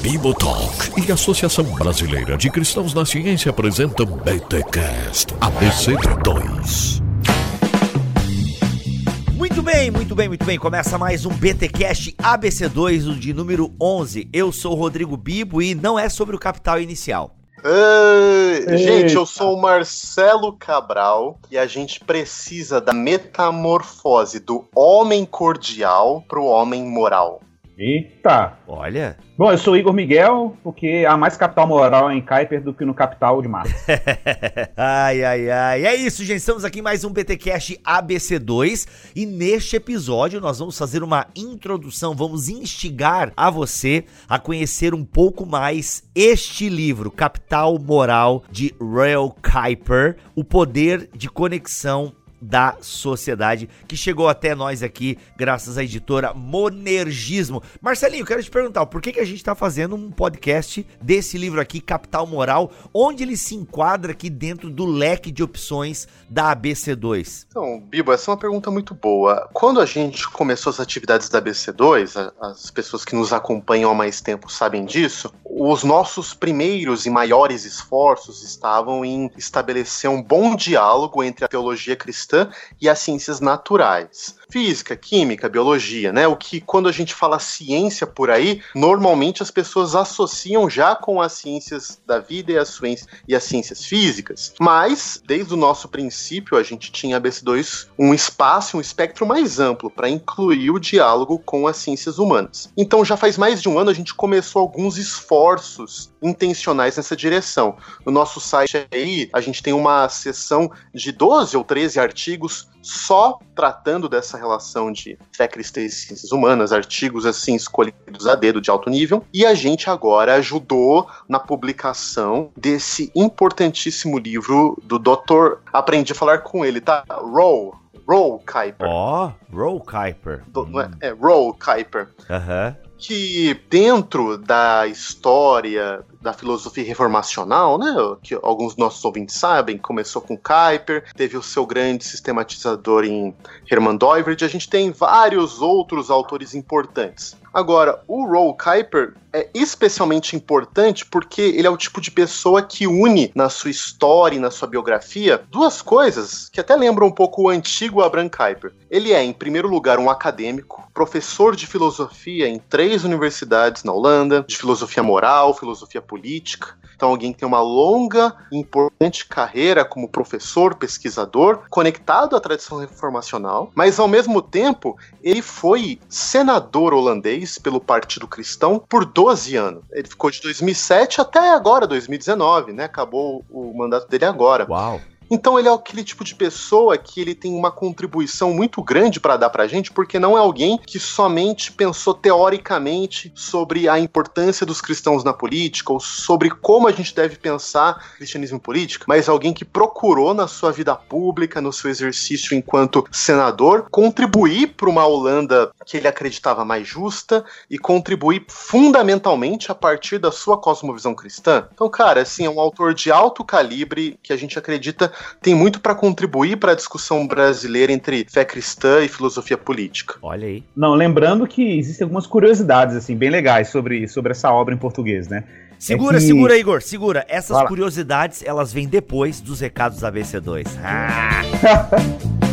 Bibotalk e Associação Brasileira de Cristãos na Ciência apresentam BTCast ABC2. Muito bem, muito bem, muito bem. Começa mais um BTcast ABC2, o de número 11. Eu sou o Rodrigo Bibo e não é sobre o capital inicial. Gente, eu sou o Marcelo Cabral e a gente precisa da metamorfose do homem cordial pro homem moral. Eita! Olha. Bom, eu sou o Igor Miguel, porque há mais capital moral em Kuiper do que no capital de Marte. ai, ai, ai. É isso, gente. Estamos aqui em mais um BTcast ABC2 e neste episódio nós vamos fazer uma introdução, vamos instigar a você a conhecer um pouco mais este livro, Capital Moral de Royal Kuiper, o poder de conexão da sociedade, que chegou até nós aqui graças à editora Monergismo. Marcelinho, quero te perguntar, por que, que a gente está fazendo um podcast desse livro aqui, Capital Moral, onde ele se enquadra aqui dentro do leque de opções da ABC2? Então, Bibo, essa é uma pergunta muito boa. Quando a gente começou as atividades da ABC2, as pessoas que nos acompanham há mais tempo sabem disso, os nossos primeiros e maiores esforços estavam em estabelecer um bom diálogo entre a teologia cristã cristã e as ciências naturais. Física, química, biologia, né? O que quando a gente fala ciência por aí, normalmente as pessoas associam já com as ciências da vida e as, e as ciências físicas. Mas, desde o nosso princípio, a gente tinha a BC2 um espaço, um espectro mais amplo para incluir o diálogo com as ciências humanas. Então, já faz mais de um ano a gente começou alguns esforços intencionais nessa direção. No nosso site aí, a gente tem uma seção de 12 ou 13 artigos só tratando dessa relação de fé cristã e ciências humanas, artigos assim escolhidos a dedo de alto nível, e a gente agora ajudou na publicação desse importantíssimo livro do Dr. Aprendi a falar com ele, tá? Roll, Roll Kuiper. Ó, oh, Roll Kuiper. Do, hum. é, é, Roll Kuiper. Aham. Uhum. Que dentro da história da filosofia reformacional, né? Que alguns nossos ouvintes sabem, começou com Kuyper, teve o seu grande sistematizador em Hermann Doivert, a gente tem vários outros autores importantes. Agora, o Roll Kuiper é especialmente importante porque ele é o tipo de pessoa que une na sua história e na sua biografia duas coisas que até lembram um pouco o antigo Abraham Kuyper. Ele é, em primeiro lugar, um acadêmico, professor de filosofia em três universidades na Holanda, de filosofia moral, filosofia política. Então, alguém que tem uma longa e importante carreira como professor, pesquisador, conectado à tradição reformacional, mas ao mesmo tempo, ele foi senador holandês pelo Partido Cristão por 12 anos. Ele ficou de 2007 até agora, 2019, né? Acabou o mandato dele agora. Uau! Então ele é aquele tipo de pessoa que ele tem uma contribuição muito grande para dar pra gente, porque não é alguém que somente pensou teoricamente sobre a importância dos cristãos na política ou sobre como a gente deve pensar cristianismo político, mas alguém que procurou na sua vida pública, no seu exercício enquanto senador, contribuir para uma Holanda que ele acreditava mais justa e contribuir fundamentalmente a partir da sua cosmovisão cristã. Então, cara, assim, é um autor de alto calibre que a gente acredita tem muito para contribuir para a discussão brasileira entre fé cristã e filosofia política. Olha aí. Não, lembrando que existem algumas curiosidades assim bem legais sobre, sobre essa obra em português, né? Segura, é que... segura, Igor, segura. Essas curiosidades, elas vêm depois dos recados da BC2. Ah.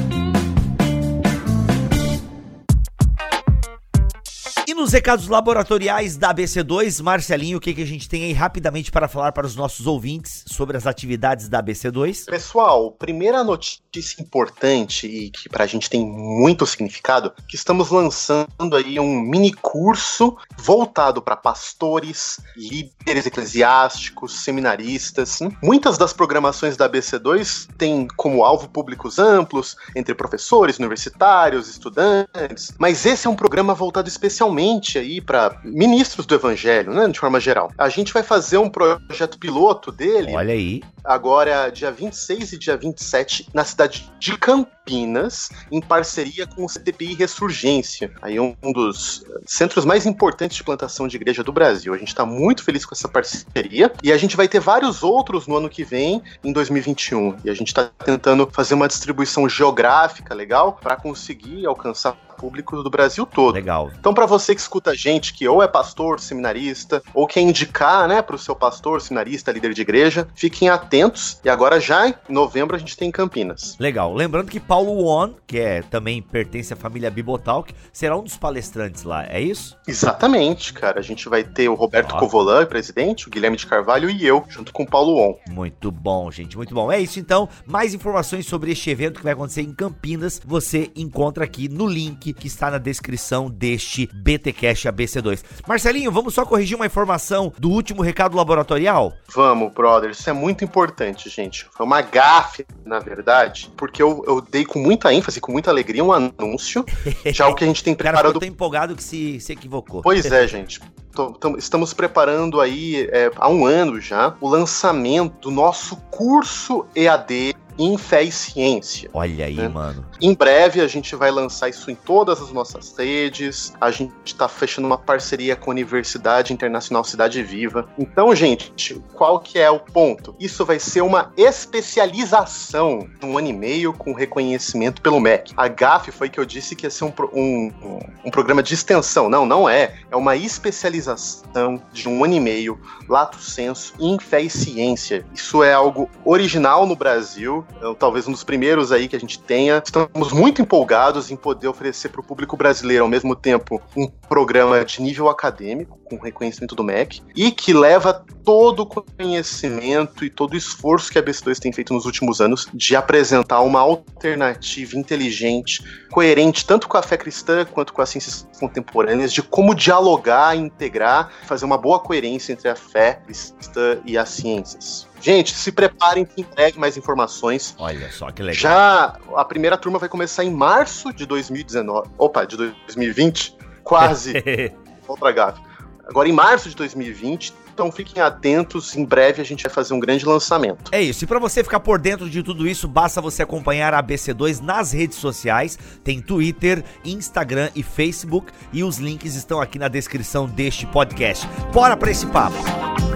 Nos recados laboratoriais da ABC2, Marcelinho, o que, que a gente tem aí rapidamente para falar para os nossos ouvintes sobre as atividades da ABC2? Pessoal, primeira notícia importante e que para a gente tem muito significado, que estamos lançando aí um mini curso voltado para pastores, líderes eclesiásticos, seminaristas. Muitas das programações da ABC2 têm como alvo públicos amplos, entre professores, universitários, estudantes, mas esse é um programa voltado especialmente aí para ministros do evangelho, né, de forma geral. A gente vai fazer um projeto piloto dele. Olha aí. Agora, dia 26 e dia 27, na cidade de Campinas, em parceria com o CTPI Ressurgência, aí um dos centros mais importantes de plantação de igreja do Brasil. A gente está muito feliz com essa parceria e a gente vai ter vários outros no ano que vem, em 2021. E a gente está tentando fazer uma distribuição geográfica legal para conseguir alcançar público do Brasil todo. Legal. Então, para você que escuta a gente, que ou é pastor, seminarista, ou quer indicar, né, para o seu pastor, seminarista, líder de igreja, fiquem atentos. E agora, já em novembro, a gente tem Campinas. Legal. Lembrando que Paulo Won, que é, também pertence à família Bibotalk, será um dos palestrantes lá, é isso? Exatamente, cara. A gente vai ter o Roberto. Covolan, presidente, o Guilherme de Carvalho e eu, junto com o Paulo On. Muito bom, gente, muito bom. É isso então. Mais informações sobre este evento que vai acontecer em Campinas, você encontra aqui no link que está na descrição deste BTcast ABC2. Marcelinho, vamos só corrigir uma informação do último recado laboratorial? Vamos, brother. Isso é muito importante, gente. Foi uma gafe, na verdade, porque eu, eu dei com muita ênfase, com muita alegria, um anúncio. Já o que a gente tem O cara preparado ficou tão empolgado que se, se equivocou. Pois é, gente. Tô- tam- Estamos preparando aí é, há um ano já o lançamento do nosso curso EAD em Fé e Ciência. Olha aí, É. mano. Em breve a gente vai lançar isso em todas as nossas redes. A gente está fechando uma parceria com a Universidade Internacional Cidade Viva. Então, gente, qual que é o ponto? Isso vai ser uma especialização de um ano e meio com reconhecimento pelo MEC. A GAF foi que eu disse que ia ser um, um, um- um programa de extensão. Não, não é. É uma especialização de um ano e meio, lato senso, em fé e ciência. Isso é algo original no Brasil, é, talvez um dos primeiros aí que a gente tenha. Estamos muito empolgados em poder oferecer para o público brasileiro, ao mesmo tempo, um programa de nível acadêmico, com reconhecimento do MEC, e que leva todo o conhecimento e todo o esforço que a BC2 tem feito nos últimos anos de apresentar uma alternativa inteligente, coerente tanto com a fé cristã quanto com as ciências contemporâneas, de como dialogar, integrar, fazer uma boa coerência entre a fé cristã e as ciências. Gente, se preparem que em breve mais informações. Olha só que legal. Já a primeira turma vai começar em março de 2019. Opa, de 2020. Quase. Outra gafe. Agora em março de 2020. Então fiquem atentos, em breve a gente vai fazer um grande lançamento. É isso, e pra você ficar por dentro de tudo isso, basta você acompanhar a ABC2 nas redes sociais, tem Twitter, Instagram e Facebook, e os links estão aqui na descrição deste podcast. Bora pra esse papo!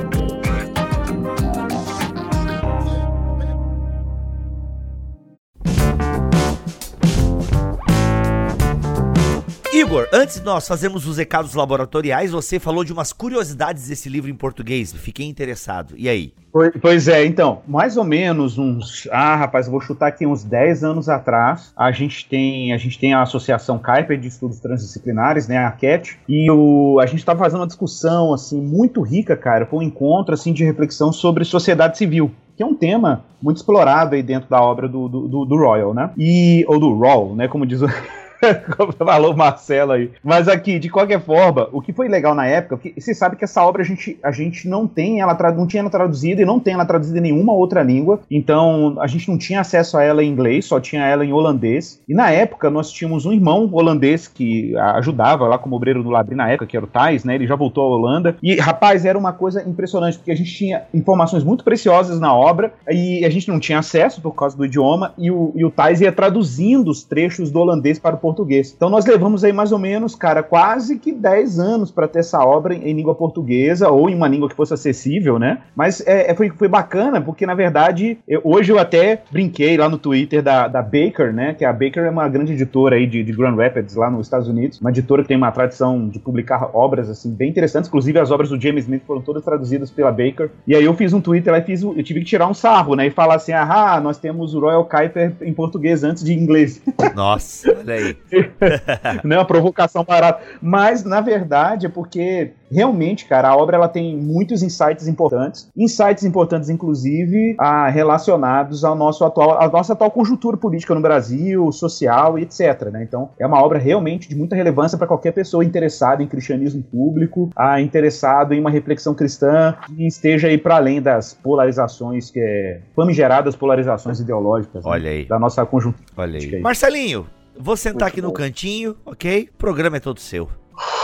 Igor, antes de nós fazermos os recados laboratoriais, você falou de umas curiosidades desse livro em português. Fiquei interessado. E aí? Pois- é, então, mais ou menos uns. Ah, rapaz, eu vou chutar aqui uns 10 anos atrás. A gente tem a, gente tem a Associação Kuiper de Estudos Transdisciplinares, né, a CAT, e o, a gente estava fazendo uma discussão assim muito rica, cara, foi um encontro assim de reflexão sobre sociedade civil. Que é um tema muito explorado aí dentro da obra do, do, do- do Royal, né? E, ou do Rawl, né? Como diz o. Como falou o Marcelo aí. Mas aqui, de qualquer forma, o que foi legal na época, porque você sabe que essa obra a gente, a gente não tem ela não tinha ela traduzida e não tem ela traduzida em nenhuma outra língua. Então a gente não tinha acesso a ela em inglês, só tinha ela em holandês. E na época nós tínhamos um irmão holandês que ajudava lá como obreiro do Labri na época, que era o Thais, né? Ele já voltou à Holanda. E rapaz, era uma coisa impressionante, porque a gente tinha informações muito preciosas na obra e a gente não tinha acesso por causa do idioma. E o, e o Thais ia traduzindo os trechos do holandês para o português. Então nós levamos aí mais ou menos, cara, quase que 10 anos para ter essa obra em, em língua portuguesa ou em uma língua que fosse acessível, né? Mas é, é, foi, foi bacana, porque na verdade, eu- hoje eu até brinquei lá no Twitter da, da Baker, né? Que a Baker é uma grande editora aí de, de Grand Rapids, lá nos Estados Unidos. Uma editora que tem uma tradição de publicar obras, assim, bem interessantes. Inclusive, as obras do James Smith foram todas traduzidas pela Baker. E aí eu fiz um Twitter lá e fiz, eu tive que tirar um sarro, né? E falar assim, ah, nós temos o Royal Kuiper em português antes de inglês. Nossa, olha aí. né, uma provocação barata. Mas, na verdade, é porque realmente, cara, a obra ela tem muitos insights importantes. Insights importantes, inclusive, ah, relacionados ao nosso atual, à nossa atual conjuntura política no Brasil, social e etc. Né? Então, é uma obra realmente de muita relevância para qualquer pessoa interessada em cristianismo público, ah, interessado em uma reflexão cristã que esteja aí para além das polarizações, que é famigeradas polarizações ideológicas né, Olha aí. da nossa conjuntura. Olha é aí. isso. Marcelinho, vou sentar Muito aqui no bom. cantinho, ok? O programa é todo seu.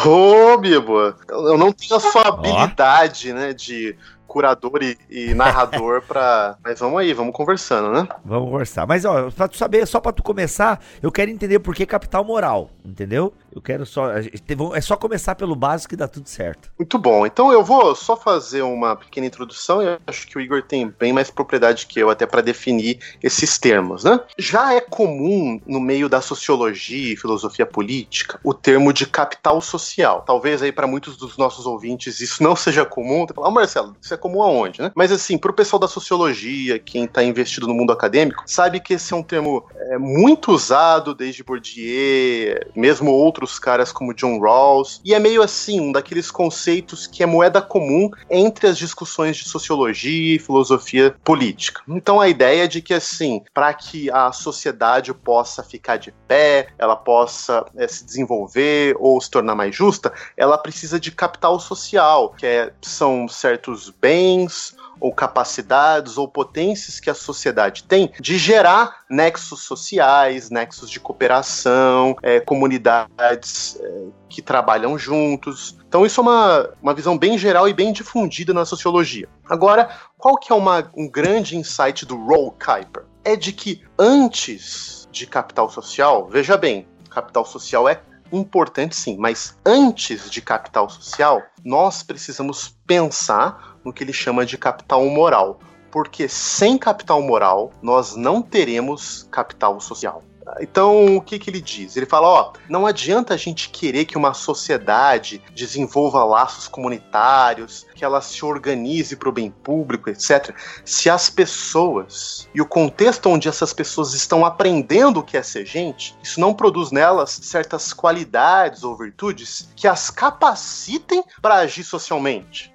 Ô, Bibo, eu não tenho a sua habilidade, né, de curador e, e narrador pra. Mas vamos aí, vamos conversando, né? Vamos conversar. Mas, ó, pra tu saber, só pra tu começar, eu quero entender por que capital moral, entendeu? Eu quero só. É só começar pelo básico que dá tudo certo. Muito bom. Então eu vou só fazer uma pequena introdução e acho que o Igor tem bem mais propriedade que eu até para definir esses termos, né? Já é comum no meio da sociologia e filosofia política o termo de capital social. Talvez aí para muitos dos nossos ouvintes isso não seja comum. Ah, Marcelo, isso é comum aonde, né? Mas assim, pro pessoal da sociologia, quem tá investido no mundo acadêmico, sabe que esse é um termo é, muito usado desde Bourdieu, mesmo outros caras como John Rawls, e é meio assim, um daqueles conceitos que é moeda comum entre as discussões de sociologia e filosofia política. Então a ideia é de que assim, para que a sociedade possa ficar de pé, ela possa é, se desenvolver ou se tornar mais justa, ela precisa de capital social, que é, são certos bens ou capacidades ou potências que a sociedade tem de gerar nexos sociais, nexos de cooperação, é, comunidades é, que trabalham juntos. Então isso é uma, uma visão bem geral e bem difundida na sociologia. Agora, qual que é uma, um grande insight do Roll Kuiper? É de que antes de capital social, veja bem, capital social é importante sim, mas antes de capital social, nós precisamos pensar no que ele chama de capital moral. Porque sem capital moral, nós não teremos capital social. Então, o que, que ele diz? Ele fala: ó, não adianta a gente querer que uma sociedade desenvolva laços comunitários, que ela se organize para o bem público, etc., se as pessoas e o contexto onde essas pessoas estão aprendendo o que é ser gente, isso não produz nelas certas qualidades ou virtudes que as capacitem para agir socialmente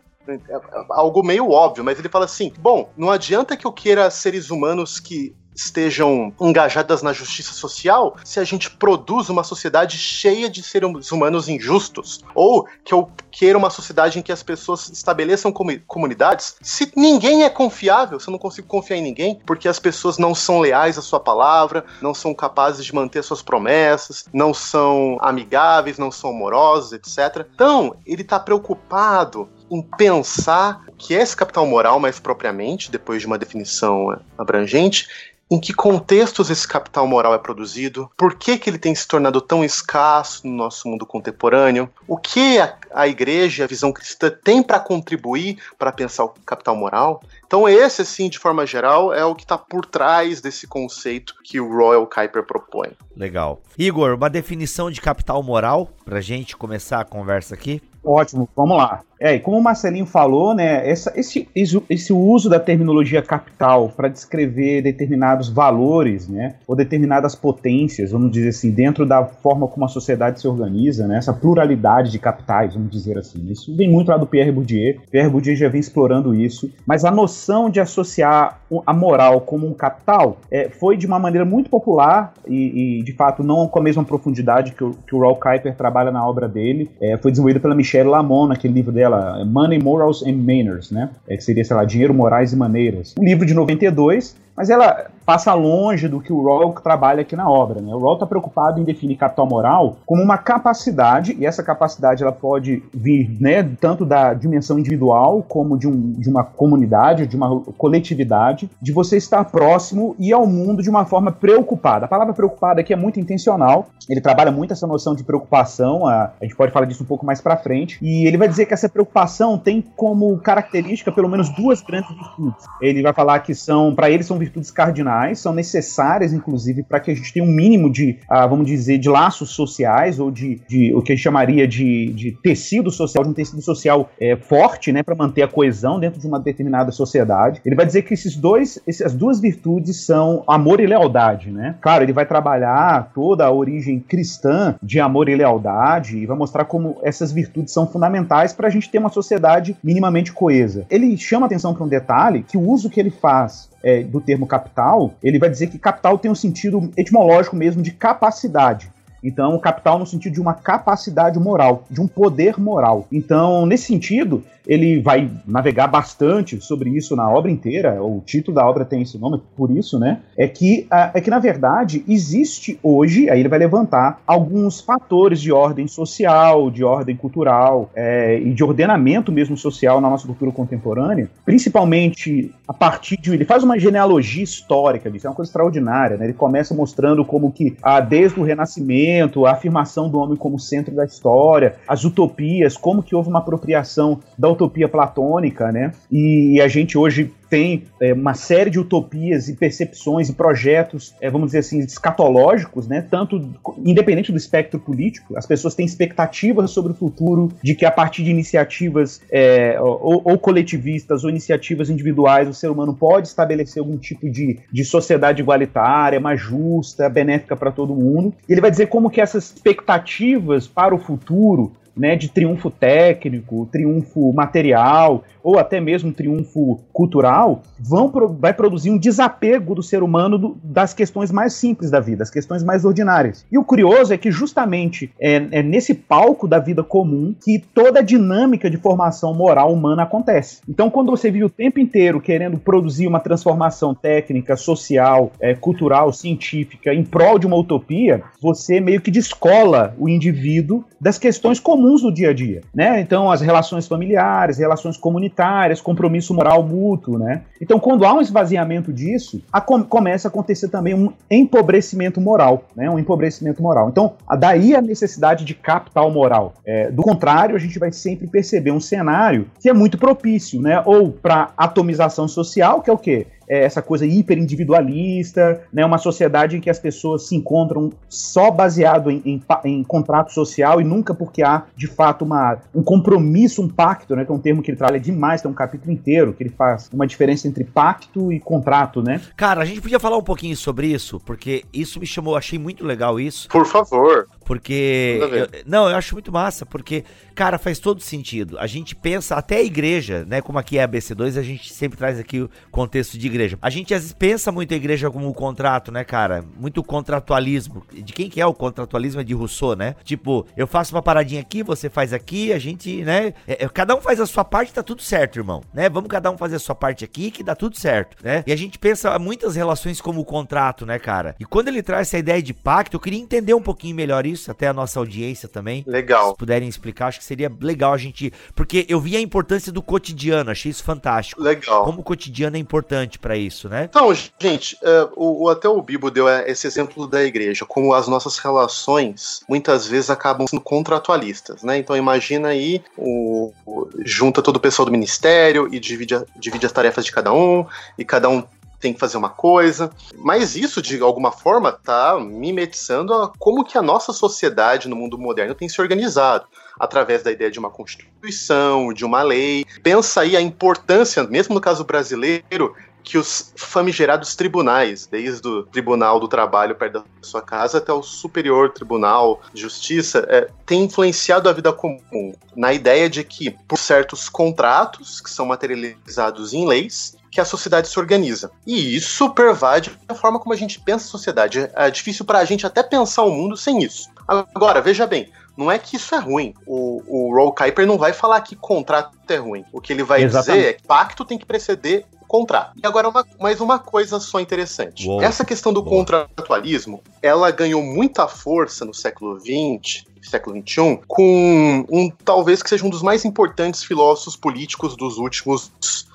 algo meio óbvio, mas ele fala assim: bom, não adianta que eu queira seres humanos que estejam engajadas na justiça social se a gente produz uma sociedade cheia de seres humanos injustos. Ou que eu queira uma sociedade em que as pessoas estabeleçam comunidades. Se ninguém é confiável, se eu não consigo confiar em ninguém, porque as pessoas não são leais à sua palavra, não são capazes de manter suas promessas, não são amigáveis, não são amorosos, etc. Então, ele está preocupado em pensar que é esse capital moral mais propriamente, depois de uma definição abrangente, em que contextos esse capital moral é produzido, por que, que ele tem se tornado tão escasso no nosso mundo contemporâneo, o que a, a igreja, a visão cristã tem para contribuir para pensar o capital moral. Então esse, assim, de forma geral, é o que está por trás desse conceito que o Royal Kuiper propõe. Legal. Igor, uma definição de capital moral para gente começar a conversa aqui? Ótimo, vamos lá. É, e como o Marcelinho falou, né, essa, esse, esse uso da terminologia capital para descrever determinados valores, né, ou determinadas potências, vamos dizer assim, dentro da forma como a sociedade se organiza, né, essa pluralidade de capitais, vamos dizer assim. Isso vem muito lá do Pierre Bourdieu. Pierre Bourdieu já vem explorando isso, mas a noção de associar a moral como um capital é, foi de uma maneira muito popular e, e, de fato, não com a mesma profundidade que o, que o Raul Kuiper trabalha na obra dele. É, foi desenvolvida pela Michelle Lamont, naquele livro dela, Money, Morals and Manners, né? É, que seria, sei lá, Dinheiro, Morais e Maneiras. Um livro de 92, mas ela passa longe do que o Rawls trabalha aqui na obra. Né? O Rawls está preocupado em definir capital moral como uma capacidade, e essa capacidade ela pode vir né, tanto da dimensão individual como de, um, de uma comunidade, de uma coletividade, de você estar próximo e ao mundo de uma forma preocupada. A palavra preocupada aqui é muito intencional, ele trabalha muito essa noção de preocupação, a, a gente pode falar disso um pouco mais para frente, e ele vai dizer que essa preocupação tem como característica pelo menos duas grandes virtudes. Ele vai falar que são, para ele, são virtudes cardinais são necessárias, inclusive, para que a gente tenha um mínimo de, ah, vamos dizer, de laços sociais ou de, de o que a gente chamaria de, de tecido social, de um tecido social é, forte, né, para manter a coesão dentro de uma determinada sociedade. Ele vai dizer que esses dois, essas duas virtudes são amor e lealdade, né? Claro, ele vai trabalhar toda a origem cristã de amor e lealdade e vai mostrar como essas virtudes são fundamentais para a gente ter uma sociedade minimamente coesa. Ele chama atenção para um detalhe que o uso que ele faz é, do termo capital, ele vai dizer que capital tem um sentido etimológico mesmo de capacidade. Então, o capital no sentido de uma capacidade moral, de um poder moral. Então, nesse sentido, ele vai navegar bastante sobre isso na obra inteira, o título da obra tem esse nome por isso, né? É que, é que na verdade, existe hoje, aí ele vai levantar alguns fatores de ordem social, de ordem cultural é, e de ordenamento mesmo social na nossa cultura contemporânea, principalmente a partir de. Ele faz uma genealogia histórica disso, é uma coisa extraordinária, né? Ele começa mostrando como que, ah, desde o Renascimento, a afirmação do homem como centro da história, as utopias, como que houve uma apropriação da utopia platônica, né? E a gente hoje tem é, uma série de utopias e percepções e projetos, é, vamos dizer assim, escatológicos, né? Tanto independente do espectro político, as pessoas têm expectativas sobre o futuro de que a partir de iniciativas é, ou, ou, coletivistas ou iniciativas individuais o ser humano pode estabelecer algum tipo de, de sociedade igualitária, mais justa, benéfica para todo mundo. E ele vai dizer como que essas expectativas para o futuro né, de triunfo técnico, triunfo material, ou até mesmo triunfo cultural, vão vai produzir um desapego do ser humano do, das questões mais simples da vida, as questões mais ordinárias. E o curioso é que justamente é, é nesse palco da vida comum que toda a dinâmica de formação moral humana acontece. Então, quando você vive o tempo inteiro querendo produzir uma transformação técnica, social, é, cultural, científica em prol de uma utopia, você meio que descola o indivíduo das questões comuns do dia a dia, né? Então, as relações familiares, relações comunitárias, compromisso moral mútuo, né? Então, quando há um esvaziamento disso, a, com, começa a acontecer também um empobrecimento moral, né? Um empobrecimento moral. Então, daí a necessidade de capital moral. É, do contrário, a gente vai sempre perceber um cenário que é muito propício, né? Ou para atomização social, que é o quê? É, essa coisa hiperindividualista, né, uma sociedade em que as pessoas se encontram só baseado em, em, em, contrato social e nunca porque há, de fato, uma, um compromisso, um pacto, né, que é um termo que ele trabalha demais, tem um capítulo inteiro que ele faz uma diferença entre pacto e contrato, né? Cara, a gente podia falar um pouquinho sobre isso, porque isso me chamou, achei muito legal isso. Por favor. Porque. Eu, não, eu acho muito massa, porque, cara, faz todo sentido. A gente pensa, até a igreja, né? Como aqui é a BC2, a gente sempre traz aqui o contexto de igreja. A gente às vezes pensa muito a igreja como um contrato, né, cara? Muito contratualismo. De quem que é o contratualismo? É de Rousseau, né? Tipo, eu faço uma paradinha aqui, você faz aqui, a gente, né? É, é, cada um faz a sua parte, tá tudo certo, irmão. Né? Vamos cada um fazer a sua parte aqui, que dá tudo certo, né? E a gente pensa muitas relações como contrato, né, cara? E quando ele traz essa ideia de pacto, eu queria entender um pouquinho melhor isso isso, até a nossa audiência também. Legal. Se puderem explicar, acho que seria legal a gente. Porque eu vi a importância do cotidiano, achei isso fantástico. Legal. Como o cotidiano é importante para isso, né? Então, gente, uh, o, até o Bibo deu é, esse exemplo da igreja, como as nossas relações muitas vezes acabam sendo contratualistas, né? Então, imagina aí, o, o junta todo o pessoal do ministério e divide, divide as tarefas de cada um, e cada um tem que fazer uma coisa. Mas isso, de alguma forma, está mimetizando a, como que a nossa sociedade no mundo moderno tem se organizado. Através da ideia de uma constituição, de uma lei. Pensa aí a importância, mesmo no caso brasileiro, que os famigerados tribunais, desde o Tribunal do Trabalho perto da sua casa até o Superior Tribunal de Justiça, é, tem influenciado a vida comum na ideia de que, por certos contratos que são materializados em leis, que a sociedade se organiza. E isso pervade a forma como a gente pensa a sociedade. É difícil para a gente até pensar o mundo sem isso. Agora, veja bem, não é que isso é ruim. O, o Roll Kuiper não vai falar que contrato é ruim. O que ele vai Exatamente. dizer é que pacto tem que preceder contrato. E agora, uma, mais uma coisa só interessante. Uou, Essa questão do contratualismo, ela ganhou muita força no século XX, século XXI, com um talvez que seja um dos mais importantes filósofos políticos dos últimos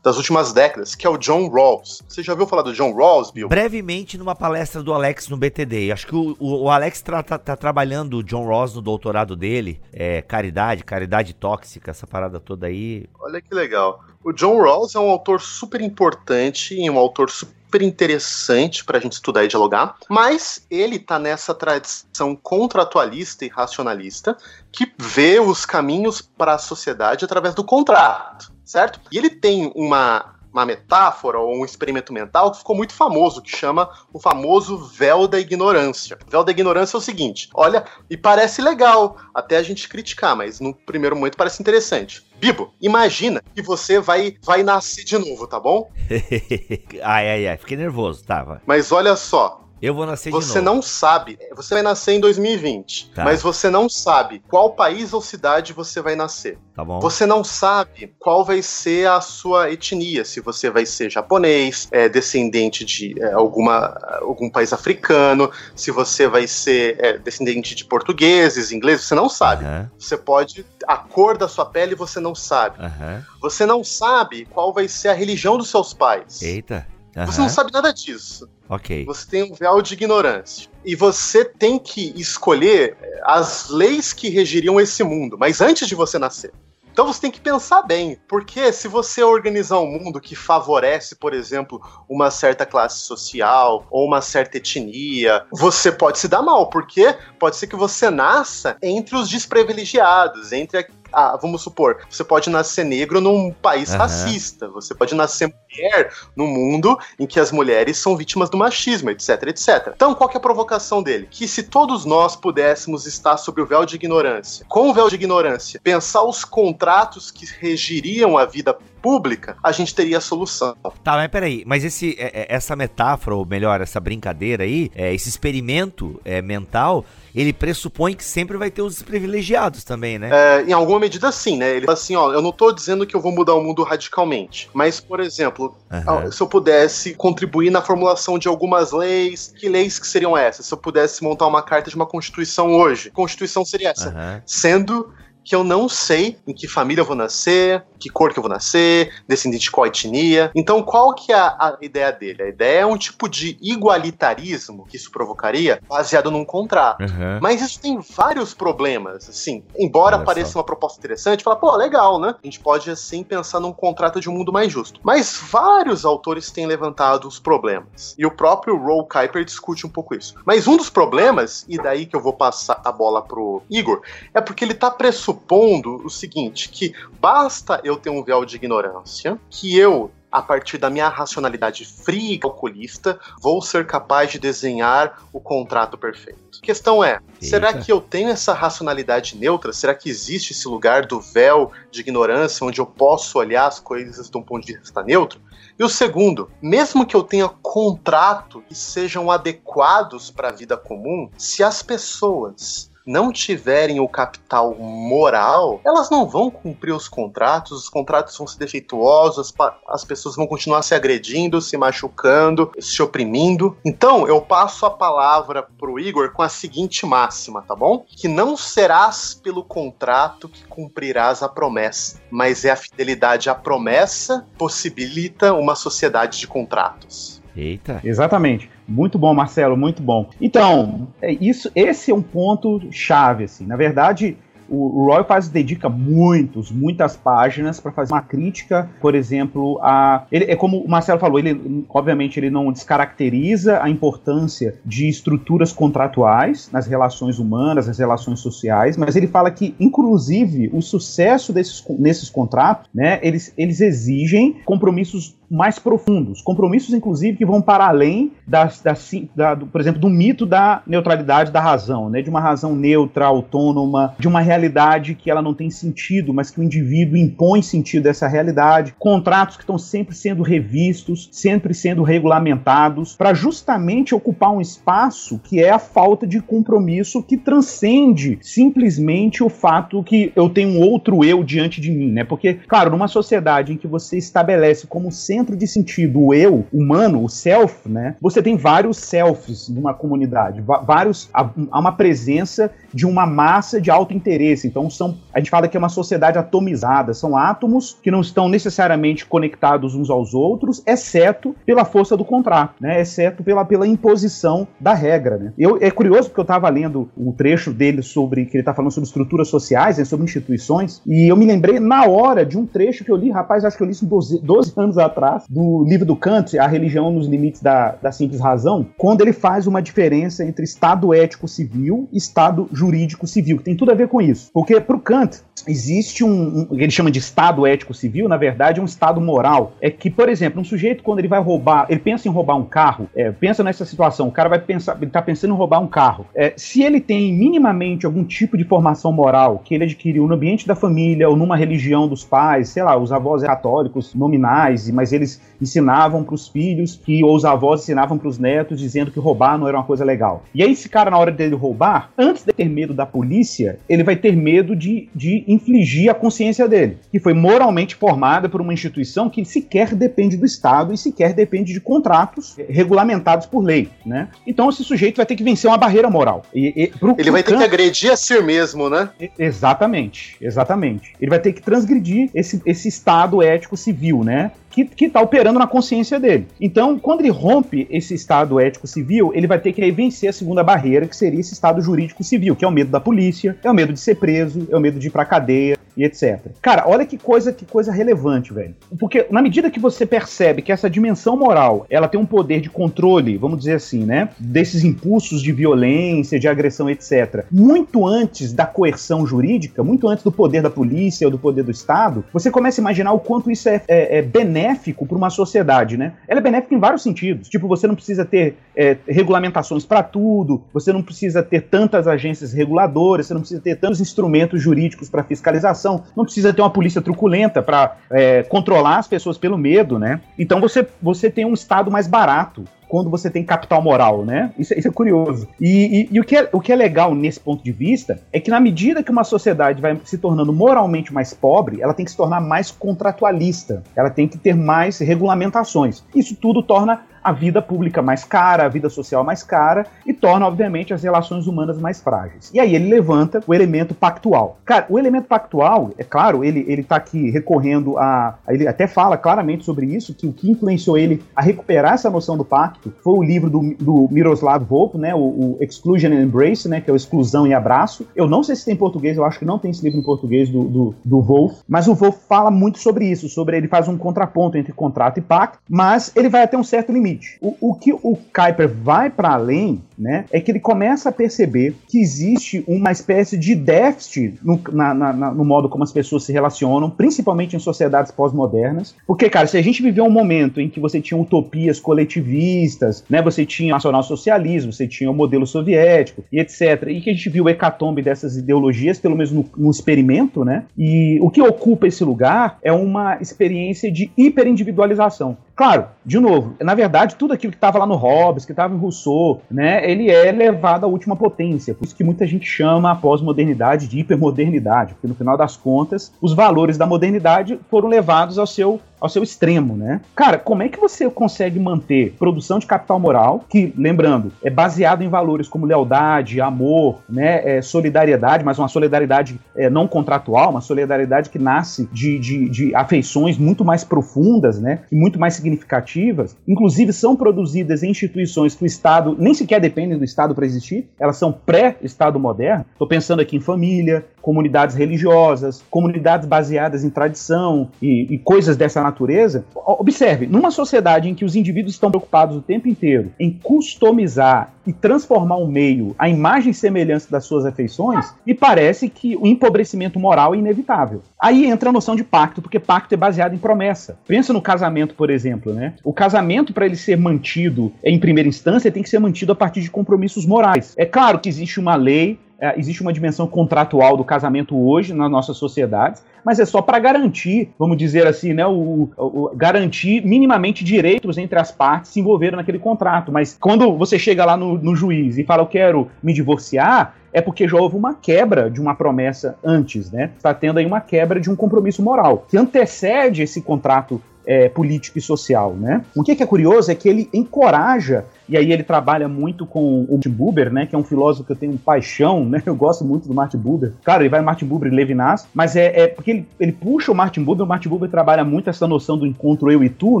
das últimas décadas, que é o John Rawls. Você já ouviu falar do John Rawls, Bill? Brevemente numa palestra do Alex no BTD. Acho que o, o, o Alex tá, tá, tá, trabalhando o John Rawls no doutorado dele, é, caridade, caridade tóxica, essa parada toda aí. Olha que legal. O John Rawls é um autor super importante e um autor super interessante para a gente estudar e dialogar, mas ele está nessa tradição contratualista e racionalista que vê os caminhos para a sociedade através do contrato certo? E ele tem uma, uma metáfora ou um experimento mental que ficou muito famoso, que chama o famoso véu da ignorância. O véu da ignorância é o seguinte: olha, e parece legal até a gente criticar, mas no primeiro momento parece interessante. Bibo, imagina que você vai, vai nascer de novo, tá bom? ai, ai, ai, fiquei nervoso, tava. Tá, mas olha só, Eu vou nascer Você de novo. não sabe. Você vai nascer em 2020, Tá. mas você não sabe qual país ou cidade você vai nascer. Tá bom? Você não sabe qual vai ser a sua etnia, se você vai ser japonês, é, descendente de é, alguma, algum país africano, se você vai ser é, descendente de portugueses, ingleses, você não sabe. Aham, Você pode. A cor da sua pele você não sabe. aham. Você não sabe qual vai ser a religião dos seus pais. Eita. Você não sabe nada disso. Ok. Você tem um véu de ignorância. E você tem que escolher eh, as leis que regiriam esse mundo, mas antes de você nascer. Então você tem que pensar bem, porque se você organizar um mundo que favorece, por exemplo, uma certa classe social ou uma certa etnia, você pode se dar mal, porque pode ser que você nasça entre os desprivilegiados, entre ah, vamos supor, você pode nascer negro num país Aham. racista, você pode nascer mulher num mundo em que as mulheres são vítimas do machismo, etc, etc. Então, qual que é a provocação dele? Que se todos nós pudéssemos estar sob o véu de ignorância, com o véu de ignorância, pensar os contratos que regiriam a vida pública, a gente teria a solução. Tá, mas peraí, mas esse, é- é- essa metáfora, ou melhor, essa brincadeira aí, é, esse experimento é, mental, ele pressupõe que sempre vai ter os desprivilegiados também, né? É, em alguma medida, sim, né? Ele fala assim, ó, eu não tô dizendo que eu vou mudar o mundo radicalmente, mas, por exemplo, Aham. se eu pudesse contribuir na formulação de algumas leis, que leis que seriam essas? Se eu pudesse montar uma carta de uma constituição hoje, constituição seria essa? Aham. Sendo que eu não sei em que família eu vou nascer, que cor que eu vou nascer, descendente de qual etnia. Então, qual que é a, a ideia dele? A ideia é um tipo de igualitarismo que isso provocaria, baseado num contrato. Aham. Mas isso tem vários problemas, assim. Embora Olha pareça só. uma proposta interessante, fala, pô, legal, né? A gente pode, assim, pensar num contrato de um mundo mais justo. Mas vários autores têm levantado os problemas. E o próprio Roll Kuiper discute um pouco isso. Mas um dos problemas, e daí que eu vou passar a bola pro Igor, é porque ele tá pressupondo o seguinte, que basta eu ter um véu de ignorância, que eu a partir da minha racionalidade fria e calculista, vou ser capaz de desenhar o contrato perfeito. A questão é, será Eita. que eu tenho essa racionalidade neutra? Será que existe esse lugar do véu de ignorância onde eu posso olhar as coisas de um ponto de vista neutro? E o segundo, mesmo que eu tenha contratos que sejam adequados para a vida comum, se as pessoas não tiverem o capital moral, elas não vão cumprir os contratos, os contratos vão ser defeituosos, as, pessoas vão continuar se agredindo, se machucando, se oprimindo. Então, eu passo a palavra pro Igor com a seguinte máxima, tá bom? Que não serás pelo contrato que cumprirás a promessa, mas é a fidelidade à promessa possibilita uma sociedade de contratos. Eita. Exatamente. Muito bom, Marcelo, muito bom. Então, é isso, esse é um ponto chave, assim. Na verdade, o, Roy Paz dedica muitos, muitas páginas para fazer uma crítica, por exemplo, a. Ele, é como o Marcelo falou, ele obviamente ele não descaracteriza a importância de estruturas contratuais nas relações humanas, nas relações sociais, mas ele fala que, inclusive, o sucesso desses, nesses contratos, né, eles, eles exigem compromissos mais profundos, compromissos inclusive que vão para além das, das, da, do, por exemplo, do mito da neutralidade da razão, né, de uma razão neutra, autônoma, de uma realidade que ela não tem sentido, mas que o indivíduo impõe sentido a essa realidade, contratos que estão sempre sendo revistos, sempre sendo regulamentados, para justamente ocupar um espaço que é a falta de compromisso que transcende simplesmente o fato que eu tenho um outro eu diante de mim, né? Porque, claro, numa sociedade em que você estabelece como centro de sentido o eu humano, o self, né? Você tem vários selves numa comunidade, vários há uma presença de uma massa de alto interesse. Então são, a gente fala que é uma sociedade atomizada, são átomos que não estão necessariamente conectados uns aos outros, exceto pela força do contrato, né? Exceto pela, pela imposição da regra, né? Eu, é curioso porque eu estava lendo um trecho dele sobre que ele está falando sobre estruturas sociais, né, sobre instituições, e eu me lembrei na hora de um trecho que eu li, rapaz, acho que eu li isso 12, 12 anos atrás, do livro do Kant, A Religião nos Limites da, da Simples Razão, quando ele faz uma diferença entre Estado ético civil e Estado jurídico civil, que tem tudo a ver com isso. Porque para o Kant, existe um, um, ele chama de estado ético civil, na verdade é um estado moral. É que, por exemplo, um sujeito quando ele vai roubar, ele pensa em roubar um carro, é, pensa nessa situação, o cara vai pensar, ele tá pensando em roubar um carro. É, se ele tem minimamente algum tipo de formação moral que ele adquiriu no ambiente da família ou numa religião dos pais, sei lá, os avós católicos nominais, mas eles ensinavam para os filhos que ou os avós ensinavam para os netos dizendo que roubar não era uma coisa legal. E aí esse cara na hora dele roubar, antes de ter medo da polícia, ele vai ter medo de, de infligir a consciência dele, que foi moralmente formada por uma instituição que sequer depende do Estado e sequer depende de contratos regulamentados por lei, né? Então esse sujeito vai ter que vencer uma barreira moral. E, e, ele vai ter que agredir a si mesmo, né? Exatamente, exatamente. Ele vai ter que transgredir esse, esse estado ético civil, né? Que está operando na consciência dele. Então, quando ele rompe esse estado ético civil, ele vai ter que aí vencer a segunda barreira, que seria esse estado jurídico civil, que é o medo da polícia, é o medo de ser preso, é o medo de ir pra cadeia e etc. Cara, olha que coisa, que coisa relevante, velho. Porque na medida que você percebe que essa dimensão moral, ela tem um poder de controle, vamos dizer assim, né, desses impulsos de violência, de agressão, etc. Muito antes da coerção jurídica, muito antes do poder da polícia ou do poder do Estado, você começa a imaginar o quanto isso é, é, é benéfico benéfico para uma sociedade, né? Ela é benéfica em vários sentidos. Tipo, você não precisa ter é, regulamentações para tudo, você não precisa ter tantas agências reguladoras, você não precisa ter tantos instrumentos jurídicos para fiscalização, não precisa ter uma polícia truculenta para é, controlar as pessoas pelo medo, né? Então você, você tem um Estado mais barato quando você tem capital moral, né? Isso, isso é curioso. E, e, e, o, que é, o que é legal nesse ponto de vista é que na medida que uma sociedade vai se tornando moralmente mais pobre, ela tem que se tornar mais contratualista, ela tem que ter mais regulamentações. Isso tudo torna a vida pública mais cara, a vida social mais cara e torna, obviamente, as relações humanas mais frágeis. E aí ele levanta o elemento pactual. Cara, o elemento pactual, é claro, ele, ele tá aqui recorrendo a. Ele até fala claramente sobre isso, que o que influenciou ele a recuperar essa noção do pacto foi o livro do, do Miroslav Volp, né? O, o, Exclusion and Embrace, né? Que é o Exclusão e Abraço. Eu não sei se tem em português, eu acho que não tem esse livro em português do, do, do Wolf, mas o Wolf fala muito sobre isso, sobre ele faz um contraponto entre contrato e pacto, mas ele vai até um certo limite O, o que o Kuiper vai para além, né, é que ele começa a perceber que existe uma espécie de déficit no, na, na, no modo como as pessoas se relacionam, principalmente em sociedades pós-modernas. Porque, cara, se a gente viveu um momento em que você tinha utopias coletivistas, né, você tinha nacional-socialismo, você tinha o modelo soviético e etc., e que a gente viu o hecatombe dessas ideologias, pelo menos no, no experimento, né, e o que ocupa esse lugar é uma experiência de hiperindividualização. Claro, de novo, na verdade, tudo aquilo que estava lá no Hobbes, que estava em Rousseau, né, ele é levado à última potência. Por isso que muita gente chama a pós-modernidade de hipermodernidade, porque no final das contas, os valores da modernidade foram levados ao seu ao seu extremo, né? Cara, como é que você consegue manter produção de capital moral, que, lembrando, é baseado em valores como lealdade, amor, né, é, solidariedade, mas uma solidariedade é, não contratual, uma solidariedade que nasce de, de, de, afeições muito mais profundas, né, e muito mais significativas, inclusive são produzidas em instituições que o Estado nem sequer dependem do Estado para existir, elas são pré-Estado moderno. Estou pensando aqui em família, comunidades religiosas, comunidades baseadas em tradição e, e coisas dessa natureza. Observe, numa sociedade em que os indivíduos estão preocupados o tempo inteiro em customizar e transformar o meio à imagem e semelhança das suas afeições, me parece que o empobrecimento moral é inevitável. Aí entra a noção de pacto, porque pacto é baseado em promessa. Pensa no casamento, por exemplo, né? O casamento, para ele ser mantido em primeira instância, tem que ser mantido a partir de compromissos morais. É claro que existe uma lei, é, existe uma dimensão contratual do casamento hoje nas nossas sociedades, mas é só para garantir, vamos dizer assim, né, o, o, garantir minimamente direitos entre as partes se envolveram naquele contrato. Mas quando você chega lá no, no juiz e fala eu quero me divorciar, é porque já houve uma quebra de uma promessa antes, né? Está tendo aí uma quebra de um compromisso moral que antecede esse contrato é, político e social, né? O que é, que é curioso é que ele encoraja e aí ele trabalha muito com o Martin Buber, né, que é um filósofo que eu tenho paixão, né, eu gosto muito do Martin Buber. Claro, ele vai Martin Buber e Levinas, mas é, é porque ele, ele, puxa o Martin Buber, o Martin Buber trabalha muito essa noção do encontro eu e tu,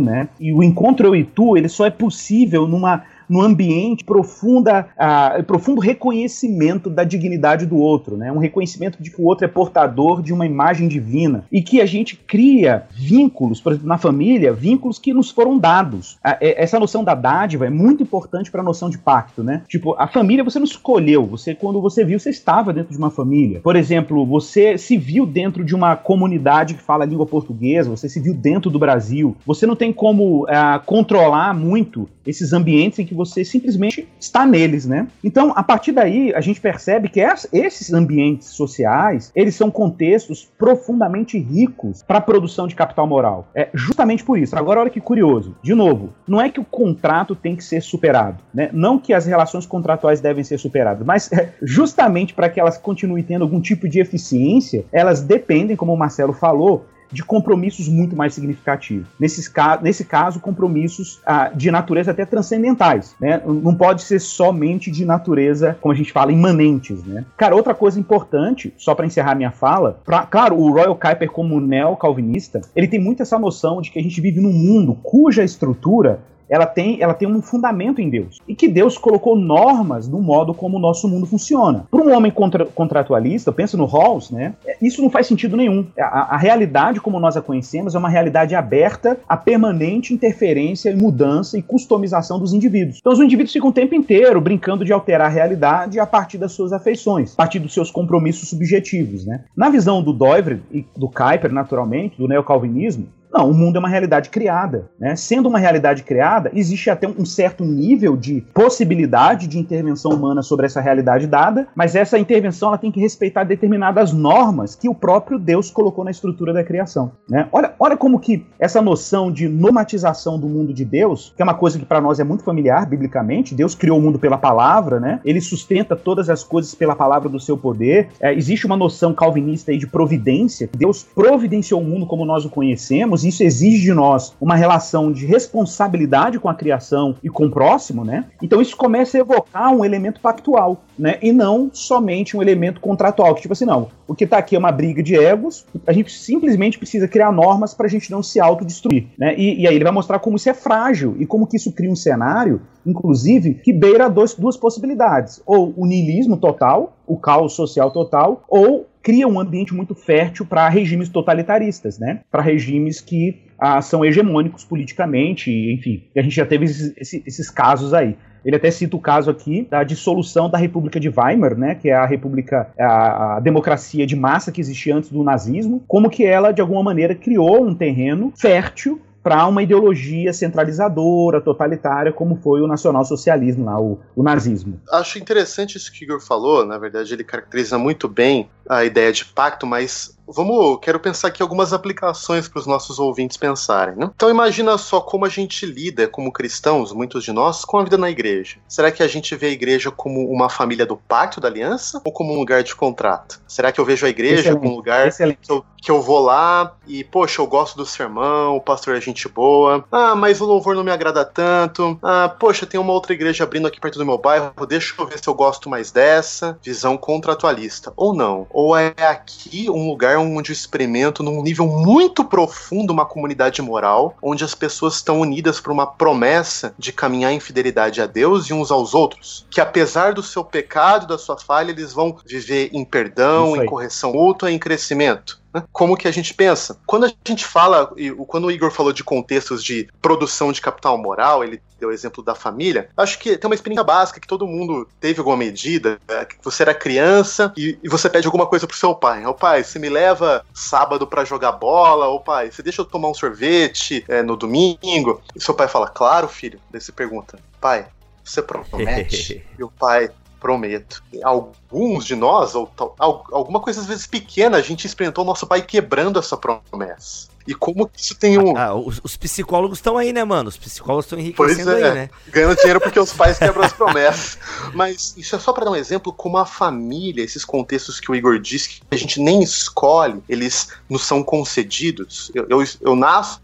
né, e o encontro eu e tu, ele só é possível numa no ambiente profunda, uh, profundo reconhecimento da dignidade do outro, né? Um reconhecimento de que o outro é portador de uma imagem divina e que a gente cria vínculos, por exemplo, na família, vínculos que nos foram dados. Uh, essa noção da dádiva é muito importante para a noção de pacto, né? Tipo, a família você não escolheu, você quando você viu, você estava dentro de uma família. Por exemplo, você se viu dentro de uma comunidade que fala a língua portuguesa, você se viu dentro do Brasil. Você não tem como uh, controlar muito esses ambientes em que você simplesmente está neles, né? Então, a partir daí, a gente percebe que esses ambientes sociais, eles são contextos profundamente ricos para a produção de capital moral. É justamente por isso. Agora, olha que curioso. De novo, não é que o contrato tem que ser superado, né? Não que as relações contratuais devem ser superadas, mas é, justamente para que elas continuem tendo algum tipo de eficiência, elas dependem, como o Marcelo falou, de compromissos muito mais significativos. Nesses, nesse caso, compromissos ah, de natureza até transcendentais, né? Não pode ser somente de natureza, como a gente fala, imanentes, né? Cara, outra coisa importante, só para encerrar minha fala, pra, claro, o Royal Kuiper como neo-calvinista, ele tem muito essa noção de que a gente vive num mundo cuja estrutura ela tem, ela tem um fundamento em Deus. E que Deus colocou normas no modo como o nosso mundo funciona. Para um homem contra, contratualista, pensa no Rawls, né? É, isso não faz sentido nenhum. A, a, realidade como nós a conhecemos é uma realidade aberta à permanente interferência, mudança e customização dos indivíduos. Então os indivíduos ficam o tempo inteiro brincando de alterar a realidade a partir das suas afeições, a partir dos seus compromissos subjetivos, né? Na visão do Doivre e do Kuyper, naturalmente, do neocalvinismo, não, o mundo é uma realidade criada. Né? Sendo uma realidade criada, existe até um certo nível de possibilidade de intervenção humana sobre essa realidade dada, mas essa intervenção ela tem que respeitar determinadas normas que o próprio Deus colocou na estrutura da criação. Né? Olha, olha como que essa noção de normatização do mundo de Deus, que é uma coisa que para nós é muito familiar biblicamente, Deus criou o mundo pela palavra, né? ele sustenta todas as coisas pela palavra do seu poder. É, existe uma noção calvinista aí de providência, Deus providenciou o mundo como nós o conhecemos isso exige de nós uma relação de responsabilidade com a criação e com o próximo, né? Então isso começa a evocar um elemento pactual, né? E não somente um elemento contratual, que tipo assim, não, o que está aqui é uma briga de egos, a gente simplesmente precisa criar normas para a gente não se autodestruir, né? E, e, aí ele vai mostrar como isso é frágil e como que isso cria um cenário, inclusive, que beira dois, duas possibilidades, ou o niilismo total, o caos social total, ou cria um ambiente muito fértil para regimes totalitaristas, né? Para regimes que ah, são hegemônicos politicamente, enfim. a gente já teve esses, esses, casos aí. Ele até cita o caso aqui da dissolução da República de Weimar, né, que é a república, a, a, democracia de massa que existia antes do nazismo, como que ela de alguma maneira criou um terreno fértil para uma ideologia centralizadora, totalitária, como foi o nacionalsocialismo lá, o, o nazismo. Acho interessante isso que o Igor falou, na verdade ele caracteriza muito bem a ideia de pacto, mas vamos, quero pensar aqui algumas aplicações para os nossos ouvintes pensarem. Né? Então imagina só como a gente lida como cristãos, muitos de nós, com a vida na igreja. Será que a gente vê a igreja como uma família do pacto da aliança ou como um lugar de contrato? Será que eu vejo a igreja Excelente. como um lugar que eu, que eu, vou lá e, poxa, eu gosto do sermão, o pastor é gente boa, ah, mas o louvor não me agrada tanto, ah, poxa, tem uma outra igreja abrindo aqui perto do meu bairro, deixa eu ver se eu gosto mais dessa. Visão contratualista. Ou não. Ou é aqui um lugar onde eu experimento num nível muito profundo uma comunidade moral, onde as pessoas estão unidas por uma promessa de caminhar em fidelidade a Deus e uns aos outros, que apesar do seu pecado, da sua falha, eles vão viver em perdão, em correção mútua, em crescimento. Né? Como que a gente pensa? Quando a gente fala, quando o Igor falou de contextos de produção de capital moral, ele deu o exemplo da família, acho que tem uma experiência básica que todo mundo teve alguma medida, é, que você era criança e, e, você pede alguma coisa pro seu pai. O pai, você me leva sábado para jogar bola, ou pai, você deixa eu tomar um sorvete é, no domingo? E seu pai fala, claro, filho. Daí você pergunta, pai, você promete? e o pai, prometo. Alguns de nós, ou alguma coisa às vezes pequena, a gente experimentou o nosso pai quebrando essa promessa. E como isso tem um. Ah, os, os, psicólogos estão aí, né, mano? Os psicólogos estão enriquecendo pois é, aí, né? Ganhando dinheiro porque os pais quebram as promessas. Mas isso é só para dar um exemplo como a família, esses contextos que o Igor disse, que a gente nem escolhe, eles nos são concedidos. Eu, eu, eu nasço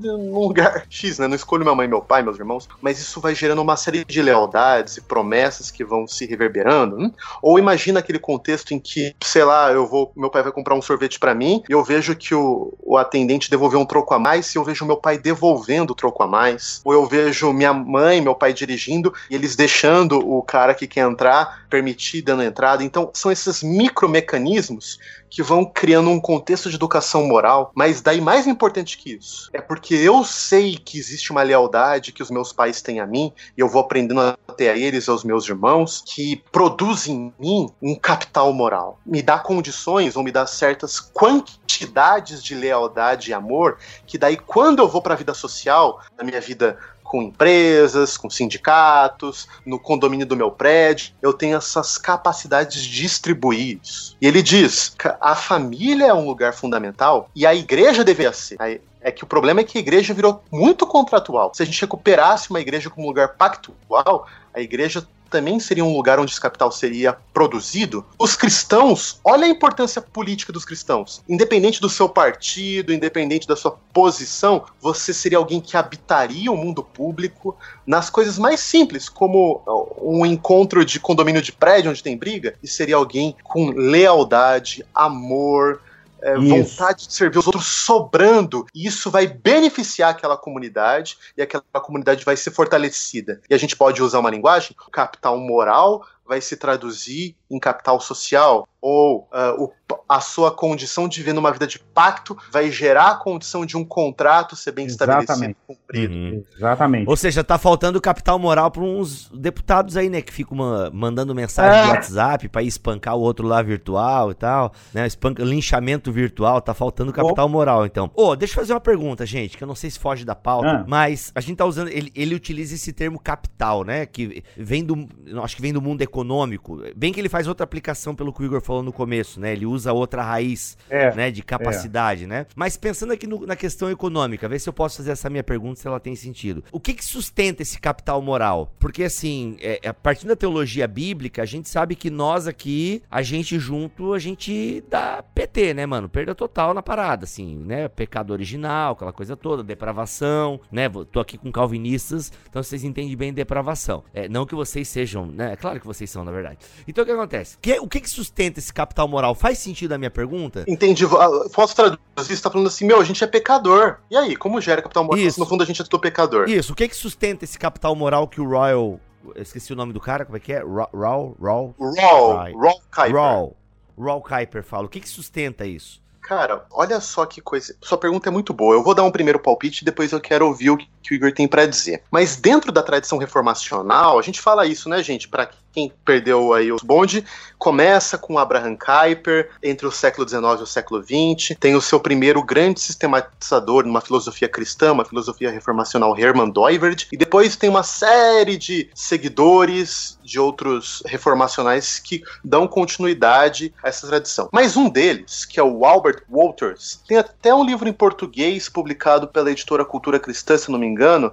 num lugar X, né? Não escolho minha mãe, meu pai, meus irmãos, mas isso vai gerando uma série de lealdades e promessas que vão se reverberando. Hein? Ou imagina aquele contexto em que, sei lá, eu vou, meu pai vai comprar um sorvete para mim e eu vejo que o, o atendente gente devolver um troco a mais se eu vejo meu pai devolvendo o troco a mais, ou eu vejo minha mãe, meu pai dirigindo e eles deixando o cara que quer entrar permitir dando entrada. Então, são esses micromecanismos que vão criando um contexto de educação moral, mas daí mais importante que isso, é porque eu sei que existe uma lealdade que os meus pais têm a mim, e eu vou aprendendo até a eles, aos meus irmãos, que produz em mim um capital moral. Me dá condições ou me dá certas quantidades de lealdade e amor, que daí quando eu vou para a vida social, na minha vida com empresas, com sindicatos, no condomínio do meu prédio. Eu tenho essas capacidades de distribuir isso. E ele diz: a família é um lugar fundamental e a igreja deveria ser. É que o problema é que a igreja virou muito contratual. Se a gente recuperasse uma igreja como lugar pactual, a igreja também seria um lugar onde esse capital seria produzido. Os cristãos, olha a importância política dos cristãos. Independente do seu partido, independente da sua posição, você seria alguém que habitaria o mundo público nas coisas mais simples, como um encontro de condomínio de prédio onde tem briga, e seria alguém com lealdade, amor, é, vontade de servir os outros sobrando, e isso vai beneficiar aquela comunidade e aquela comunidade vai ser fortalecida. E a gente pode usar uma linguagem, capital moral vai se traduzir em capital social, ou uh, o, a sua condição de viver numa vida de pacto vai gerar a condição de um contrato ser bem Exatamente. estabelecido, cumprido. Uhum. Exatamente. Ou seja, tá faltando capital moral para uns deputados aí, né, que ficam uma, mandando mensagem é. no WhatsApp para espancar o outro lá virtual e tal, né, espanca, linchamento virtual, tá faltando capital oh. moral, então. Ô, oh, deixa eu fazer uma pergunta, gente, que eu não sei se foge da pauta, ah. mas a gente tá usando, ele, ele utiliza esse termo capital, né, que vem do, acho que vem do mundo econômico, bem que ele faz outra aplicação pelo que o Igor falou no começo, né? Ele usa outra raiz, é, né, de capacidade, é. né? Mas pensando aqui no, na questão econômica, ver se eu posso fazer essa minha pergunta, se ela tem sentido. O que que sustenta esse capital moral? Porque, assim, é, a partir da teologia bíblica, a gente sabe que nós aqui, a gente junto, a gente dá PT, né, mano? Perda total na parada, assim, né? Pecado original, aquela coisa toda, depravação, né? Tô aqui com calvinistas, então vocês entendem bem depravação. É, não que vocês sejam, né? É claro que vocês na verdade. Então o que acontece? Que, o que que sustenta esse capital moral? Faz sentido a minha pergunta? Entendi. Ah, posso traduzir? Você está falando assim, meu, a gente é pecador. E aí, como gera capital moral? Isso. No fundo, a gente é tudo pecador. Isso. O que que sustenta esse capital moral que o Royal... Eu esqueci o nome do cara, como é que é? Raw? Raw? Raw? Raw Kuiper. Raw. Raw Kuiper fala. O que que sustenta isso? Cara, olha só que coisa. Sua pergunta é muito boa. Eu vou dar um primeiro palpite e depois eu quero ouvir o que o Igor tem para dizer. Mas dentro da tradição reformacional, a gente fala isso, né, gente? Para quem perdeu aí os bonde, começa com Abraham Kuyper, entre o século XIX e o século XX, tem o seu primeiro grande sistematizador numa filosofia cristã, uma filosofia reformacional, Hermann Doiverd, e depois tem uma série de seguidores de outros reformacionais que dão continuidade a essa tradição. Mas um deles, que é o Albert Walters, tem até um livro em português publicado pela editora Cultura Cristã, se não me engano,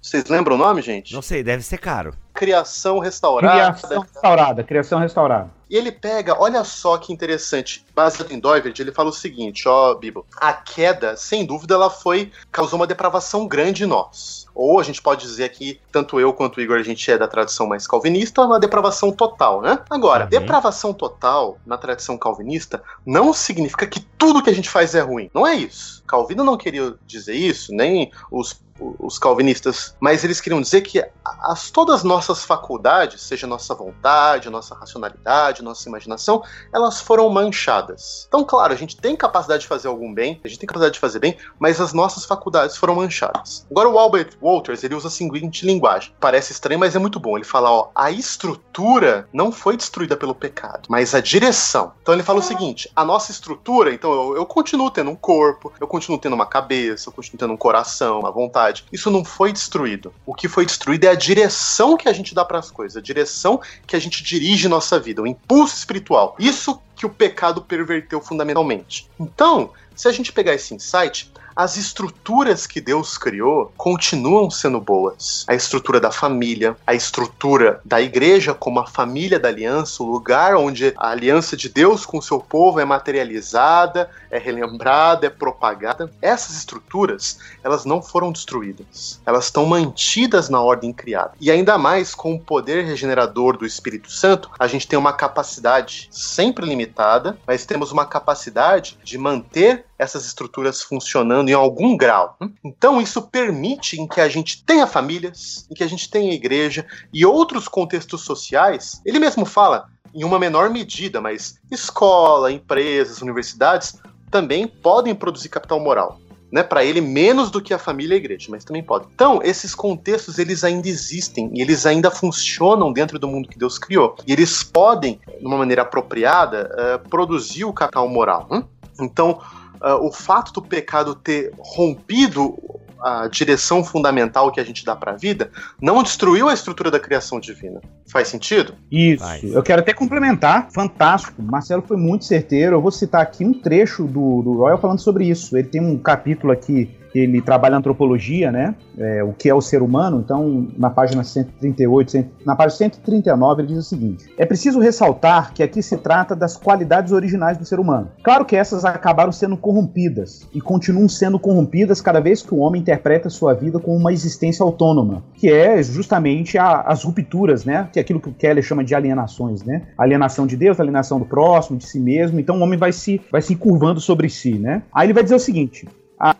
vocês lembram o nome, gente? Não sei, deve ser caro. Criação restaurada. Criação restaurada, criação restaurada. E ele pega, olha só que interessante, baseado em Doivert, ele fala o seguinte, ó, Bibo, a queda, sem dúvida, ela foi, causou uma depravação grande em nós. Ou a gente pode dizer que, tanto eu quanto o Igor, a gente é da tradição mais calvinista, uma depravação total, né? Agora, uhum. depravação total na tradição calvinista não significa que tudo que a gente faz é ruim. Não é isso. Calvino não queria dizer isso, nem os os calvinistas, mas eles queriam dizer que as, todas as nossas faculdades, seja nossa vontade, nossa racionalidade, nossa imaginação, elas foram manchadas. Então, claro, a gente tem capacidade de fazer algum bem, a gente tem capacidade de fazer bem, mas as nossas faculdades foram manchadas. Agora, o Albert Walters, ele usa a seguinte linguagem. Parece estranho, mas é muito bom. Ele fala, ó, a estrutura não foi destruída pelo pecado, mas a direção. Então ele fala o seguinte, a nossa estrutura, então eu, eu continuo tendo um corpo, eu continuo tendo uma cabeça, eu continuo tendo um coração, uma vontade, vontade. Isso não foi destruído. O que foi destruído é a direção que a gente dá para as coisas, a direção que a gente dirige nossa vida, o impulso espiritual. Isso que o pecado perverteu fundamentalmente. Então, se a gente pegar esse insight, as estruturas que Deus criou continuam sendo boas. A estrutura da família, a estrutura da igreja como a família da aliança, o lugar onde a aliança de Deus com o seu povo é materializada, é relembrada, é propagada. Essas estruturas, elas não foram destruídas. Elas estão mantidas na ordem criada. E ainda mais com o poder regenerador do Espírito Santo, a gente tem uma capacidade sempre limitada, mas temos uma capacidade de manter essas estruturas funcionando em algum grau. Então, isso permite em que a gente tenha famílias, em que a gente tenha igreja e outros contextos sociais. Ele mesmo fala, em uma menor medida, mas escola, empresas, universidades também podem produzir capital moral né, para ele menos do que a família e a igreja, mas também pode. Então, esses contextos eles ainda existem e eles ainda funcionam dentro do mundo que Deus criou. E eles podem, de uma maneira apropriada, uh, produzir o capital moral. Hein? Então, uh, o fato do pecado ter rompido a direção fundamental que a gente dá para a vida, não destruiu a estrutura da criação divina. Faz sentido? Isso. Faz. Eu quero até complementar. Fantástico. Marcelo foi muito certeiro. Eu vou citar aqui um trecho do, do Royal falando sobre isso. Ele tem um capítulo aqui ele trabalha antropologia, né? É, o que é o ser humano. Então, na página 138, na página 139, ele diz o seguinte: É preciso ressaltar que aqui se trata das qualidades originais do ser humano. Claro que essas acabaram sendo corrompidas e continuam sendo corrompidas cada vez que o homem interpreta sua vida como uma existência autônoma, que é justamente a, as rupturas, né? Que é aquilo que o Keller chama de alienações, né? Alienação de Deus, alienação do próximo, de si mesmo. Então, o homem vai se vai se curvando sobre si, né? Aí ele vai dizer o seguinte: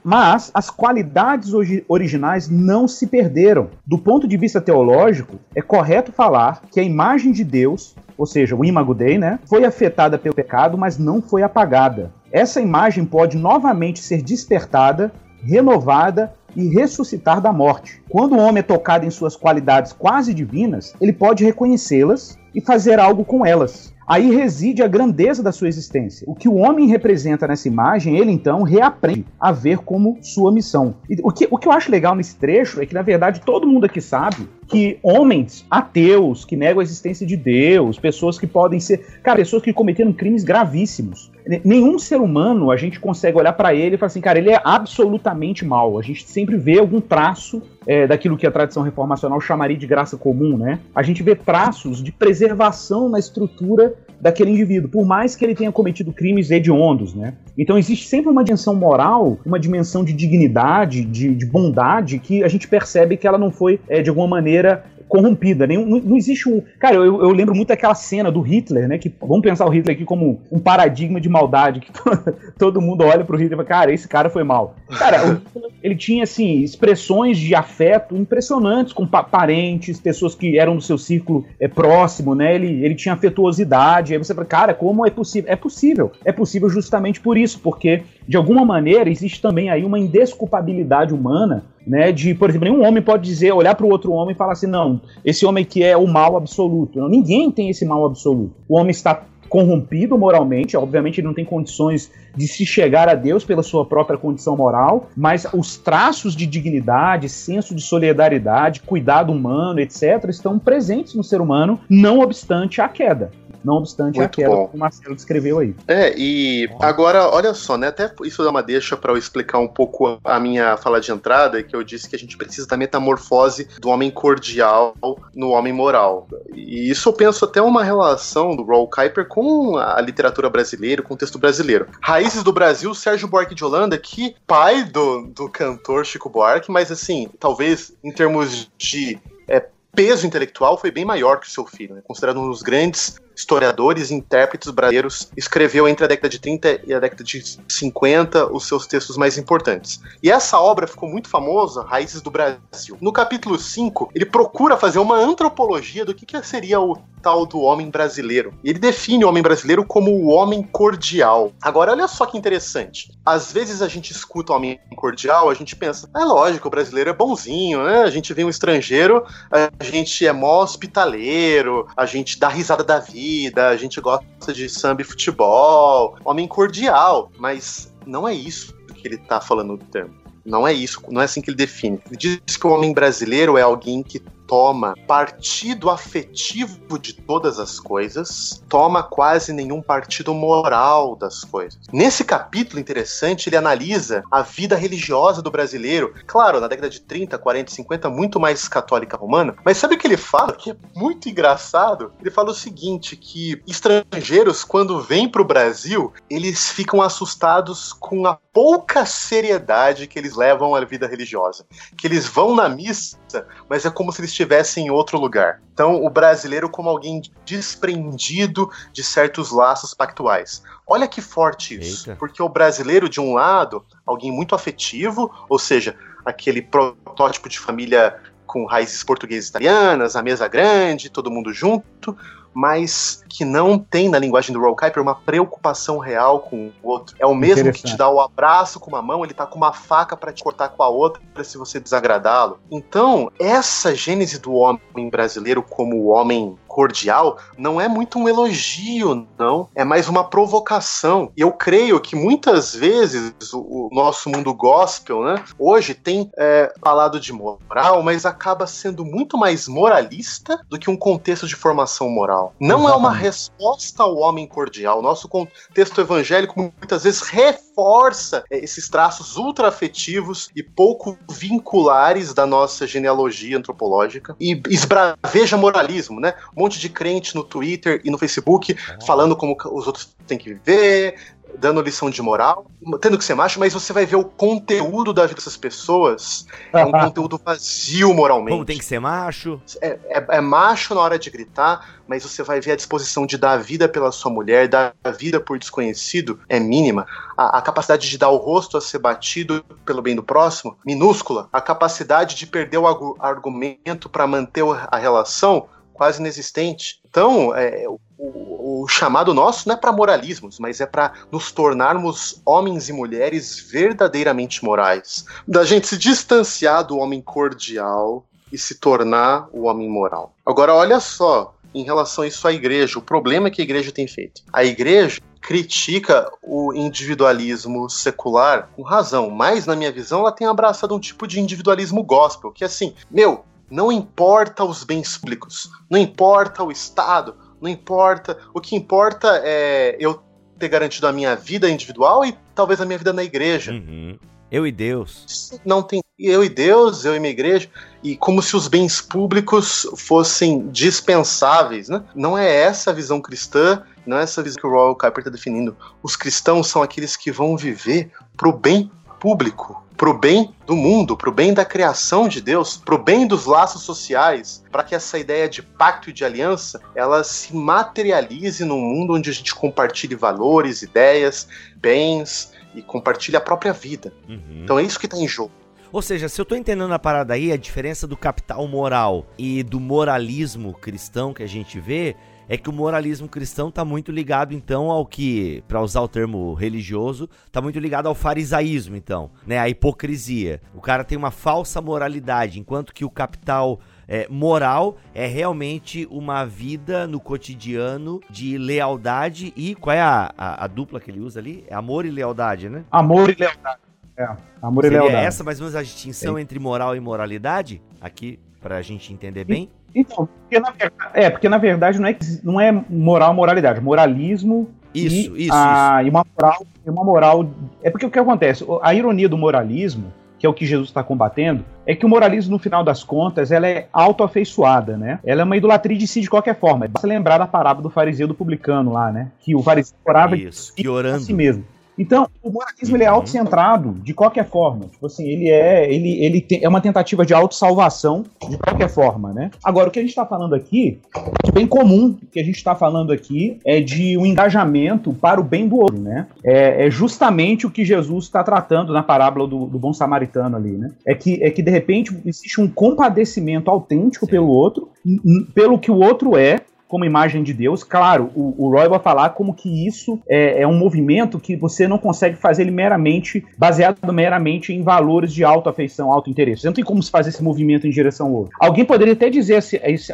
mas as qualidades originais não se perderam. Do ponto de vista teológico, é correto falar que a imagem de Deus, ou seja, o imago Dei, né, foi afetada pelo pecado, mas não foi apagada. Essa imagem pode novamente ser despertada, renovada e ressuscitar da morte. Quando o homem é tocado em suas qualidades quase divinas, ele pode reconhecê-las e fazer algo com elas. Aí reside a grandeza da sua existência. O que o homem representa nessa imagem, ele então reaprende a ver como sua missão. E o que, o que eu acho legal nesse trecho é que, na verdade, todo mundo aqui sabe que homens ateus, que negam a existência de Deus, pessoas que podem ser. Cara, pessoas que cometeram crimes gravíssimos. Nenhum ser humano a gente consegue olhar para ele e falar assim, cara, ele é absolutamente mal. A gente sempre vê algum traço é, daquilo que a tradição reformacional chamaria de graça comum, né? A gente vê traços de preservação na estrutura daquele indivíduo, por mais que ele tenha cometido crimes hediondos, né? Então existe sempre uma dimensão moral, uma dimensão de dignidade, de, de bondade, que a gente percebe que ela não foi, é, de alguma maneira, corrompida. Nenhum, não, não, existe um. Cara, eu, eu, lembro muito daquela cena do Hitler, né? Que vamos pensar o Hitler aqui como um paradigma de maldade, que todo mundo olha pro Hitler e fala, cara, esse cara foi mal. Cara, ele tinha, assim, expressões de afeto impressionantes com pa parentes, pessoas que eram do seu círculo é, próximo, né? Ele, ele tinha afetuosidade. Aí você fala, cara, como é possível? É possível. É possível justamente por isso, porque, de alguma maneira, existe também aí uma indesculpabilidade humana né? De, por exemplo, nenhum homem pode dizer, olhar para o outro homem e falar assim, não, esse homem que é o mal absoluto. Não, ninguém tem esse mal absoluto. O homem está corrompido moralmente, obviamente ele não tem condições de se chegar a Deus pela sua própria condição moral, mas os traços de dignidade, senso de solidariedade, cuidado humano, etc., estão presentes no ser humano, não obstante a queda não obstante Muito aquela bom. que o Marcelo descreveu aí. É, e agora, olha só, né? Até isso dá uma deixa para eu explicar um pouco a minha fala de entrada, que eu disse que a gente precisa da metamorfose do homem cordial no homem moral. E isso eu penso até uma relação do Raul Kuiper com a literatura brasileira, com o texto brasileiro. Raízes do Brasil, Sérgio Buarque de Holanda, que pai do, do cantor Chico Buarque, mas assim, talvez em termos de é, peso intelectual foi bem maior que o seu filho, né? considerado um dos grandes historiadores e intérpretes brasileiros, escreveu entre a década de 30 e a década de 50 os seus textos mais importantes. E essa obra ficou muito famosa, Raízes do Brasil. No capítulo 5, ele procura fazer uma antropologia do que, que seria o tal do homem brasileiro. Ele define o homem brasileiro como o homem cordial. Agora, olha só que interessante. Às vezes a gente escuta o homem cordial, a gente pensa, é lógico, o brasileiro é bonzinho, né? A gente vem um estrangeiro, a gente é mó hospitaleiro, a gente dá risada da vida, a gente gosta de samba e futebol, homem cordial, mas não é isso que ele tá falando do termo. Não é isso, não é assim que ele define. Ele diz que o homem brasileiro é alguém que toma partido afetivo de todas as coisas, toma quase nenhum partido moral das coisas. Nesse capítulo interessante, ele analisa a vida religiosa do brasileiro. Claro, na década de 30, 40, 50, muito mais católica romana, mas sabe o que ele fala? Que é muito engraçado. Ele fala o seguinte: que estrangeiros, quando vêm para o Brasil, eles ficam assustados com a pouca seriedade que eles levam à vida religiosa. Que eles vão na missa, mas é como se eles estivesse em outro lugar. Então, o brasileiro como alguém desprendido de certos laços pactuais. Olha que forte isso, Eita. porque o brasileiro, de um lado, alguém muito afetivo, ou seja, aquele protótipo de família com raízes portuguesas italianas, a mesa grande, todo mundo junto, mas que não tem na linguagem do Roll Kuiper uma preocupação real com o outro. É o mesmo que te dá o abraço com uma mão, ele tá com uma faca para te cortar com a outra se você desagradá-lo. Então, essa gênese do homem brasileiro como o homem cordial não é muito um elogio, não. É mais uma provocação. E eu creio que muitas vezes o, o nosso mundo gospel, né, hoje tem é, falado de moral, mas acaba sendo muito mais moralista do que um contexto de formação moral. Não Exatamente. é uma resposta ao homem cordial. Nosso contexto evangélico muitas vezes reforça é, esses traços ultra afetivos e pouco vinculares da nossa genealogia antropológica e esbraveja moralismo, né? Um monte de crente no Twitter e no Facebook falando como os outros têm que viver, dando lição de moral, tendo que ser macho, mas você vai ver o conteúdo da vida dessas pessoas. É um conteúdo vazio moralmente. Como tem que ser macho? É, é, é, macho na hora de gritar, mas você vai ver a disposição de dar a vida pela sua mulher, dar a vida por desconhecido, é mínima. A, a capacidade de dar o rosto a ser batido pelo bem do próximo, minúscula. A capacidade de perder o argumento para manter a relação, quase inexistente. Então, é, o, chamado nosso não é para moralismos, mas é para nos tornarmos homens e mulheres verdadeiramente morais. Da gente se distanciar do homem cordial e se tornar o homem moral. Agora, olha só, em relação a isso à igreja, o problema que a igreja tem feito. A igreja critica o individualismo secular com razão, mas na minha visão ela tem abraçado um tipo de individualismo gospel, que é assim, meu, não importa os bens públicos, não importa o Estado, não importa. O que importa é eu ter garantido a minha vida individual e talvez a minha vida na igreja. Uhum. Eu e Deus. Não tem eu e Deus, eu e minha igreja, e como se os bens públicos fossem dispensáveis, né? Não é essa a visão cristã, não é essa a visão que o Royal Kuiper está definindo. Os cristãos são aqueles que vão viver para o bem público para o bem do mundo, para o bem da criação de Deus, para o bem dos laços sociais, para que essa ideia de pacto e de aliança ela se materialize num mundo onde a gente compartilhe valores, ideias, bens e compartilhe a própria vida. Uhum. Então é isso que está em jogo. Ou seja, se eu estou entendendo a parada aí, a diferença do capital moral e do moralismo cristão que a gente vê é que o moralismo cristão está muito ligado então ao que, para usar o termo religioso, está muito ligado ao farisaísmo então, né, a hipocrisia. O cara tem uma falsa moralidade, enquanto que o capital é, moral é realmente uma vida no cotidiano de lealdade e qual é a, a, a, dupla que ele usa ali? É amor e lealdade, né? Amor e lealdade. É, amor Seria e lealdade. essa mais ou menos a distinção Sim. entre moral e moralidade? Aqui, para a gente entender bem? Então, porque na, é, porque na verdade não é, não é moral moralidade, moralismo isso, e, isso, a, isso. E uma moral, uma moral. É porque o que acontece? A ironia do moralismo, que é o que Jesus está combatendo, é que o moralismo, no final das contas, ela é autoafeiçoada, né? Ela é uma idolatria de si de qualquer forma. Basta lembrar da parábola do fariseu do publicano lá, né? Que o fariseu orava Isso, de orando. si mesmo. Então, o moralismo ele é uhum. autocentrado de qualquer forma. Tipo assim, ele é ele, ele tem, é uma tentativa de autossalvação de qualquer forma, né? Agora, o que a gente está falando aqui, é bem comum, o que a gente está falando aqui é de um engajamento para o bem do outro, né? É, é justamente o que Jesus está tratando na parábola do, do, bom samaritano ali, né? É que, é que, de repente, existe um compadecimento autêntico Sim. pelo outro, pelo que o outro é, como imagem de Deus. Claro, o, o Roy vai falar como que isso é, é, um movimento que você não consegue fazer ele meramente, baseado meramente em valores de autoafeição, auto-interesse. Não tem como se fazer esse movimento em direção ao outro. Alguém poderia até dizer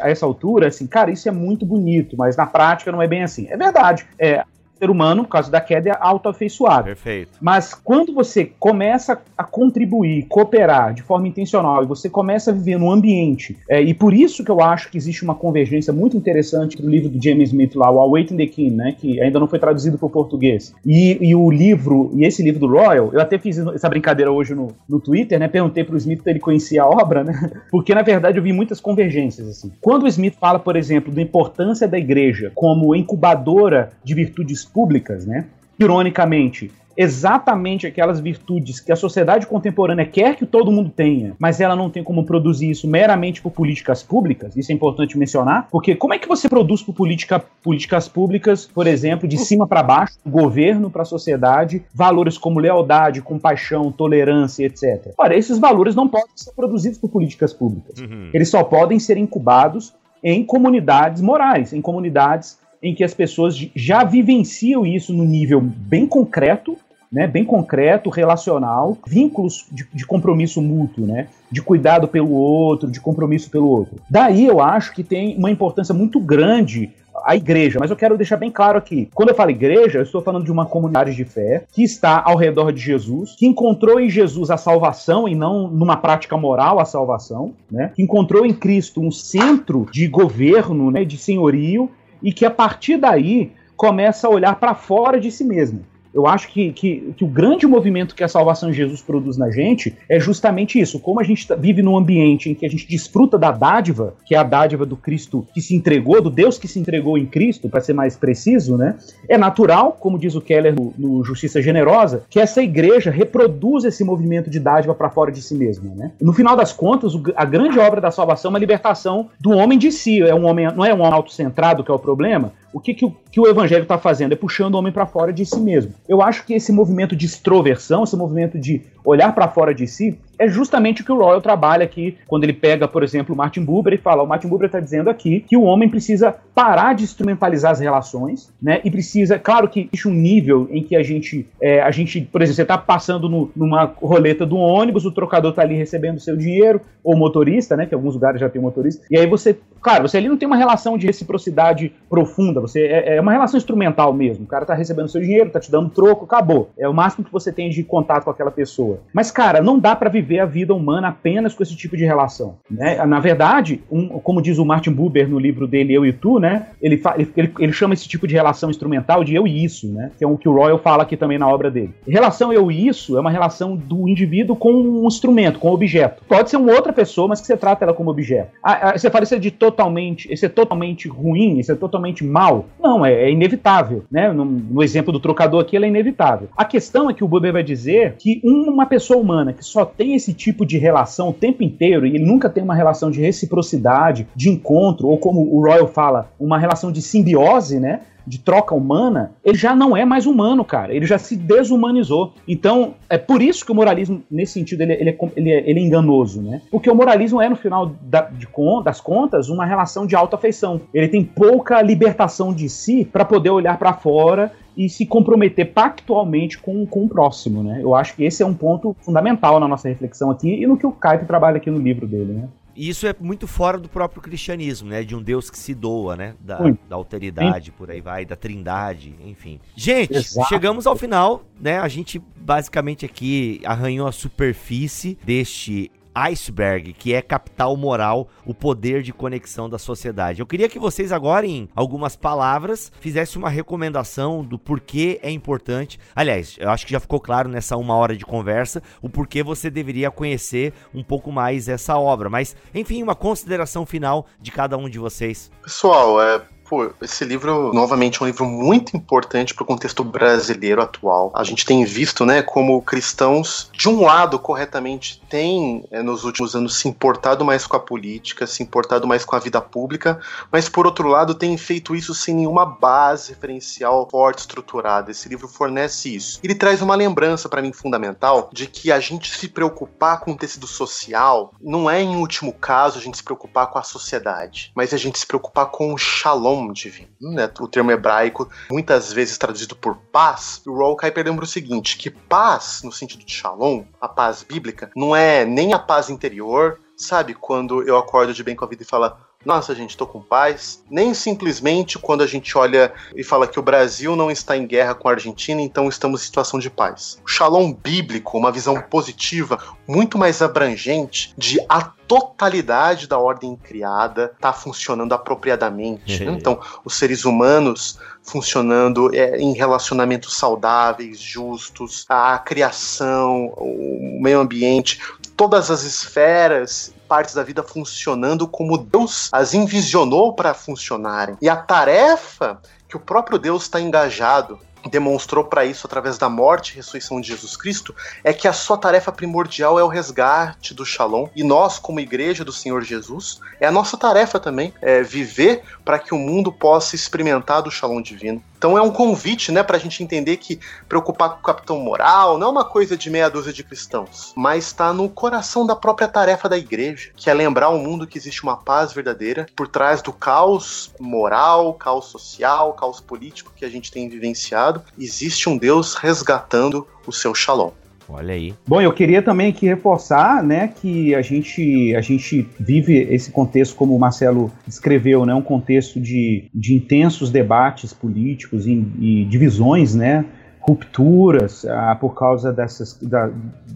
a essa altura assim, cara, isso é muito bonito, mas na prática não é bem assim. É verdade. É, ser humano, por causa da queda, é autoafeiçoado. Perfeito. Mas quando você começa a contribuir, cooperar de forma intencional e você começa a viver num ambiente, é, e por isso que eu acho que existe uma convergência muito interessante entre o livro do James Smith lá, o Awaiting the King, né, que ainda não foi traduzido para o português, e, e, o livro, e esse livro do Royal, eu até fiz essa brincadeira hoje no, no Twitter, né, perguntei para o Smith se ele conhecia a obra, né, porque na verdade eu vi muitas convergências, assim. Quando o Smith fala, por exemplo, da importância da igreja como incubadora de virtudes públicas, né? Ironicamente, exatamente aquelas virtudes que a sociedade contemporânea quer que todo mundo tenha, mas ela não tem como produzir isso meramente por políticas públicas, isso é importante mencionar, porque como é que você produz por política, políticas públicas, por exemplo, de cima para baixo, do governo para a sociedade, valores como lealdade, compaixão, tolerância, etc. Ora, esses valores não podem ser produzidos por políticas públicas. Uhum. Eles só podem ser incubados em comunidades morais, em comunidades em que as pessoas já vivenciam isso no nível bem concreto, né, bem concreto, relacional, vínculos de, de, compromisso mútuo, né, de cuidado pelo outro, de compromisso pelo outro. Daí eu acho que tem uma importância muito grande a igreja, mas eu quero deixar bem claro aqui. Quando eu falo igreja, eu estou falando de uma comunidade de fé que está ao redor de Jesus, que encontrou em Jesus a salvação e não numa prática moral a salvação, né? Que encontrou em Cristo um centro de governo, né, de senhorio e que a partir daí começa a olhar para fora de si mesmo. Eu acho que, que, que, o grande movimento que a salvação de Jesus produz na gente é justamente isso. Como a gente tá, vive num ambiente em que a gente desfruta da dádiva, que é a dádiva do Cristo que se entregou, do Deus que se entregou em Cristo, para ser mais preciso, né? É natural, como diz o Keller no, no Justiça Generosa, que essa igreja reproduza esse movimento de dádiva para fora de si mesma, né? No final das contas, a grande obra da salvação é uma libertação do homem de si. É um homem, não é um homem autocentrado que é o problema, o que, que, o, que o evangelho está fazendo? É puxando o homem para fora de si mesmo. Eu acho que esse movimento de extroversão, esse movimento de olhar para fora de si, é justamente o que o Royal trabalha aqui, quando ele pega, por exemplo, o Martin Buber e fala: o Martin Buber está dizendo aqui que o homem precisa parar de instrumentalizar as relações, né? E precisa, claro que existe um nível em que a gente, é, a gente, por exemplo, você está passando no, numa roleta do ônibus, o trocador está ali recebendo seu dinheiro, ou motorista, né? Que alguns lugares já tem motorista, e aí você, claro, você ali não tem uma relação de reciprocidade profunda, você é, é uma relação instrumental mesmo. O cara está recebendo seu dinheiro, está te dando troco, acabou. É o máximo que você tem de contato com aquela pessoa. Mas, cara, não dá para viver a vida humana apenas com esse tipo de relação. Né? Na verdade, um, como diz o Martin Buber no livro dele Eu e Tu, né? Ele, ele, ele, chama esse tipo de relação instrumental de eu e isso, né? que é o que o Royal fala aqui também na obra dele. Relação eu e isso é uma relação do indivíduo com um instrumento, com um objeto. Pode ser uma outra pessoa, mas que você trata ela como objeto. Ah, ah, você fala isso é de totalmente, isso é totalmente ruim, isso é totalmente mal. Não, é, é inevitável. Né? No, no, exemplo do trocador aqui, ela é inevitável. A questão é que o Buber vai dizer que uma pessoa humana que só tem esse tipo de relação o tempo inteiro e ele nunca tem uma relação de reciprocidade, de encontro, ou como o Royal fala, uma relação de simbiose, né? De troca humana, ele já não é mais humano, cara. Ele já se desumanizou. Então, é por isso que o moralismo, nesse sentido, ele, ele, é, ele, é, ele é, enganoso, né? Porque o moralismo é, no final da, de, das contas, uma relação de alta afeição. Ele tem pouca libertação de si para poder olhar para fora e se comprometer pactualmente com, com o próximo, né? Eu acho que esse é um ponto fundamental na nossa reflexão aqui e no que o Caio trabalha aqui no livro dele, né? E isso é muito fora do próprio cristianismo, né? De um Deus que se doa, né? Da, da alteridade, Sim. por aí vai, da trindade, enfim. Gente, Exato. chegamos ao final, né? A gente basicamente aqui arranhou a superfície deste iceberg, que é capital moral, o poder de conexão da sociedade. Eu queria que vocês agora, em algumas palavras, fizessem uma recomendação do porquê é importante. Aliás, eu acho que já ficou claro nessa uma hora de conversa o porquê você deveria conhecer um pouco mais essa obra. Mas, enfim, uma consideração final de cada um de vocês. Pessoal, é pô, esse livro, novamente, é um livro muito importante para o contexto brasileiro atual. A gente tem visto, né, como cristãos, de um lado, corretamente, têm, é, nos últimos anos, se importado mais com a política, se importado mais com a vida pública, mas, por outro lado, têm feito isso sem nenhuma base referencial forte, estruturada. Esse livro fornece isso. Ele traz uma lembrança, para mim, fundamental, de que a gente se preocupar com o tecido social não é, em último caso, a gente se preocupar com a sociedade, mas a gente se preocupar com o shalom divino, né? O termo hebraico, muitas vezes traduzido por paz, o Raul Kuyper lembra o seguinte, que paz, no sentido de shalom, a paz bíblica, não é nem a paz interior, sabe? Quando eu acordo de bem com a vida e falo, nossa, gente, tô com paz. Nem simplesmente quando a gente olha e fala que o Brasil não está em guerra com a Argentina, então estamos em situação de paz. O shalom bíblico, uma visão positiva, muito mais abrangente de a totalidade da ordem criada está funcionando apropriadamente. Né? Então, os seres humanos funcionando é, em relacionamentos saudáveis, justos, a criação, o meio ambiente, todas as esferas partes da vida funcionando como Deus as envisionou para funcionarem. E a tarefa que o próprio Deus está engajado demonstrou para isso através da morte e ressurreição de Jesus Cristo, é que a sua tarefa primordial é o resgate do Shalom. E nós, como igreja do Senhor Jesus, é a nossa tarefa também é viver para que o mundo possa experimentar do Shalom divino. Então é um convite, né, para a gente entender que preocupar com o capitão moral não é uma coisa de meia dúzia de cristãos, mas está no coração da própria tarefa da igreja, que é lembrar ao mundo que existe uma paz verdadeira por trás do caos moral, caos social, caos político que a gente tem vivenciado. Existe um Deus resgatando o seu Shalom. Olha aí. Bom, eu queria também aqui reforçar, né, que a gente, a gente vive esse contexto, como o Marcelo descreveu, né, um contexto de, de intensos debates políticos e, e divisões, né, rupturas ah, por causa dessas da,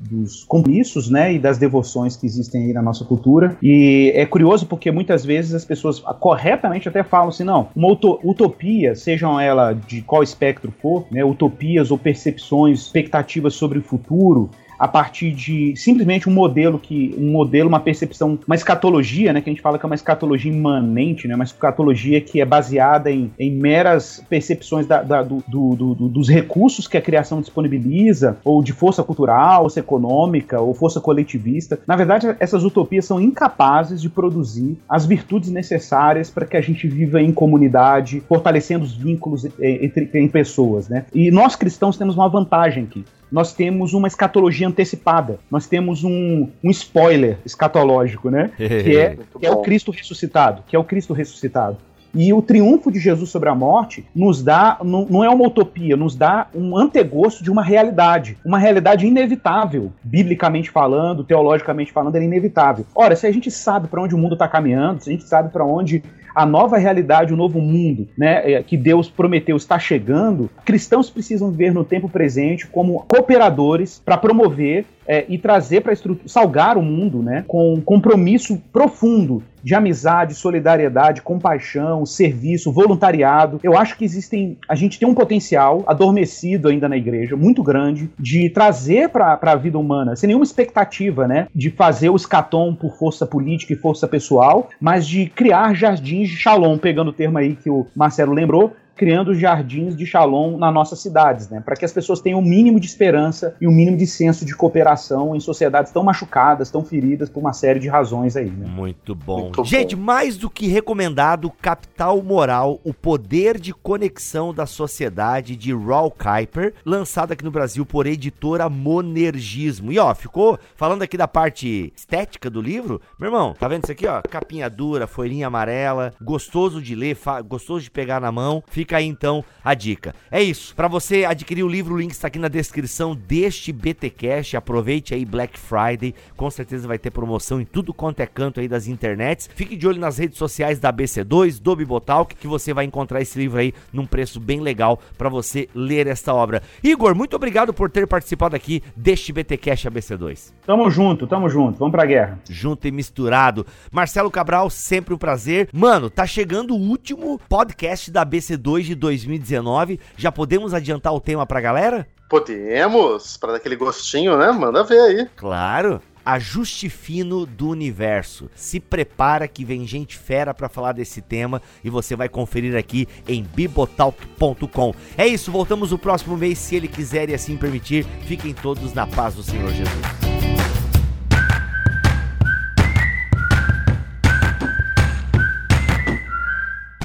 dos compromissos né, e das devoções que existem aí na nossa cultura. E é curioso porque muitas vezes as pessoas corretamente até falam assim: não, uma utopia, sejam ela de qual espectro for, né, utopias ou percepções, expectativas sobre o futuro, a partir de simplesmente um modelo que um modelo, uma percepção, uma escatologia, né, que a gente fala que é uma escatologia imanente, né, uma escatologia que é baseada em, em meras percepções da, da, do, do, do, dos recursos que a criação disponibiliza, ou de força cultural, força econômica, ou força coletivista. Na verdade, essas utopias são incapazes de produzir as virtudes necessárias para que a gente viva em comunidade, fortalecendo os vínculos eh, entre, entre pessoas, né? E nós cristãos temos uma vantagem aqui nós temos uma escatologia antecipada, nós temos um, um spoiler escatológico, né? que é, que é o Cristo ressuscitado, que é o Cristo ressuscitado. E o triunfo de Jesus sobre a morte nos dá, não, não é uma utopia, nos dá um antegosto de uma realidade. Uma realidade inevitável, biblicamente falando, teologicamente falando, é inevitável. Ora, se a gente sabe para onde o mundo está caminhando, se a gente sabe para onde a nova realidade, o novo mundo, né, é, que Deus prometeu está chegando, cristãos precisam ver no tempo presente como cooperadores para promover é, e trazer para salgar o mundo, né, com um compromisso profundo de amizade, solidariedade, compaixão, serviço, voluntariado. Eu acho que existem, a gente tem um potencial adormecido ainda na igreja, muito grande, de trazer para a vida humana, sem nenhuma expectativa, né, de fazer o escatom por força política e força pessoal, mas de criar jardins shalom, pegando o termo aí que o Marcelo lembrou, criando jardins de shalom nas nossas cidades, né? Para que as pessoas tenham o um mínimo de esperança e o um mínimo de senso de cooperação em sociedades tão machucadas, tão feridas por uma série de razões aí, né? Muito bom. Muito Gente, bom. mais do que recomendado, Capital Moral, o poder de conexão da sociedade de Raul Kuiper, lançado aqui no Brasil por editora Monergismo. E ó, ficou falando aqui da parte estética do livro, meu irmão, tá vendo isso aqui, ó? Capinha dura, folhinha amarela, gostoso de ler, gostoso de pegar na mão. Fica Fica aí então a dica. É isso. Para você adquirir o livro, o link está aqui na descrição deste BT Cash. Aproveite aí Black Friday. Com certeza vai ter promoção em tudo quanto é canto aí das internets. Fique de olho nas redes sociais da BC2, do Bibotalk, que você vai encontrar esse livro aí num preço bem legal para você ler esta obra. Igor, muito obrigado por ter participado aqui deste BT Cash ABC2. Tamo junto, tamo junto. Vamos pra guerra. Junto e misturado. Marcelo Cabral, sempre um prazer. Mano, tá chegando o último podcast da BC2 2 de 2019. Já podemos adiantar o tema pra galera? Podemos, para dar aquele gostinho, né? Manda ver aí. Claro ajuste fino do universo. Se prepara que vem gente fera para falar desse tema e você vai conferir aqui em bibotalk.com. É isso, voltamos no próximo mês, se ele quiser e assim permitir. Fiquem todos na paz do Senhor Jesus.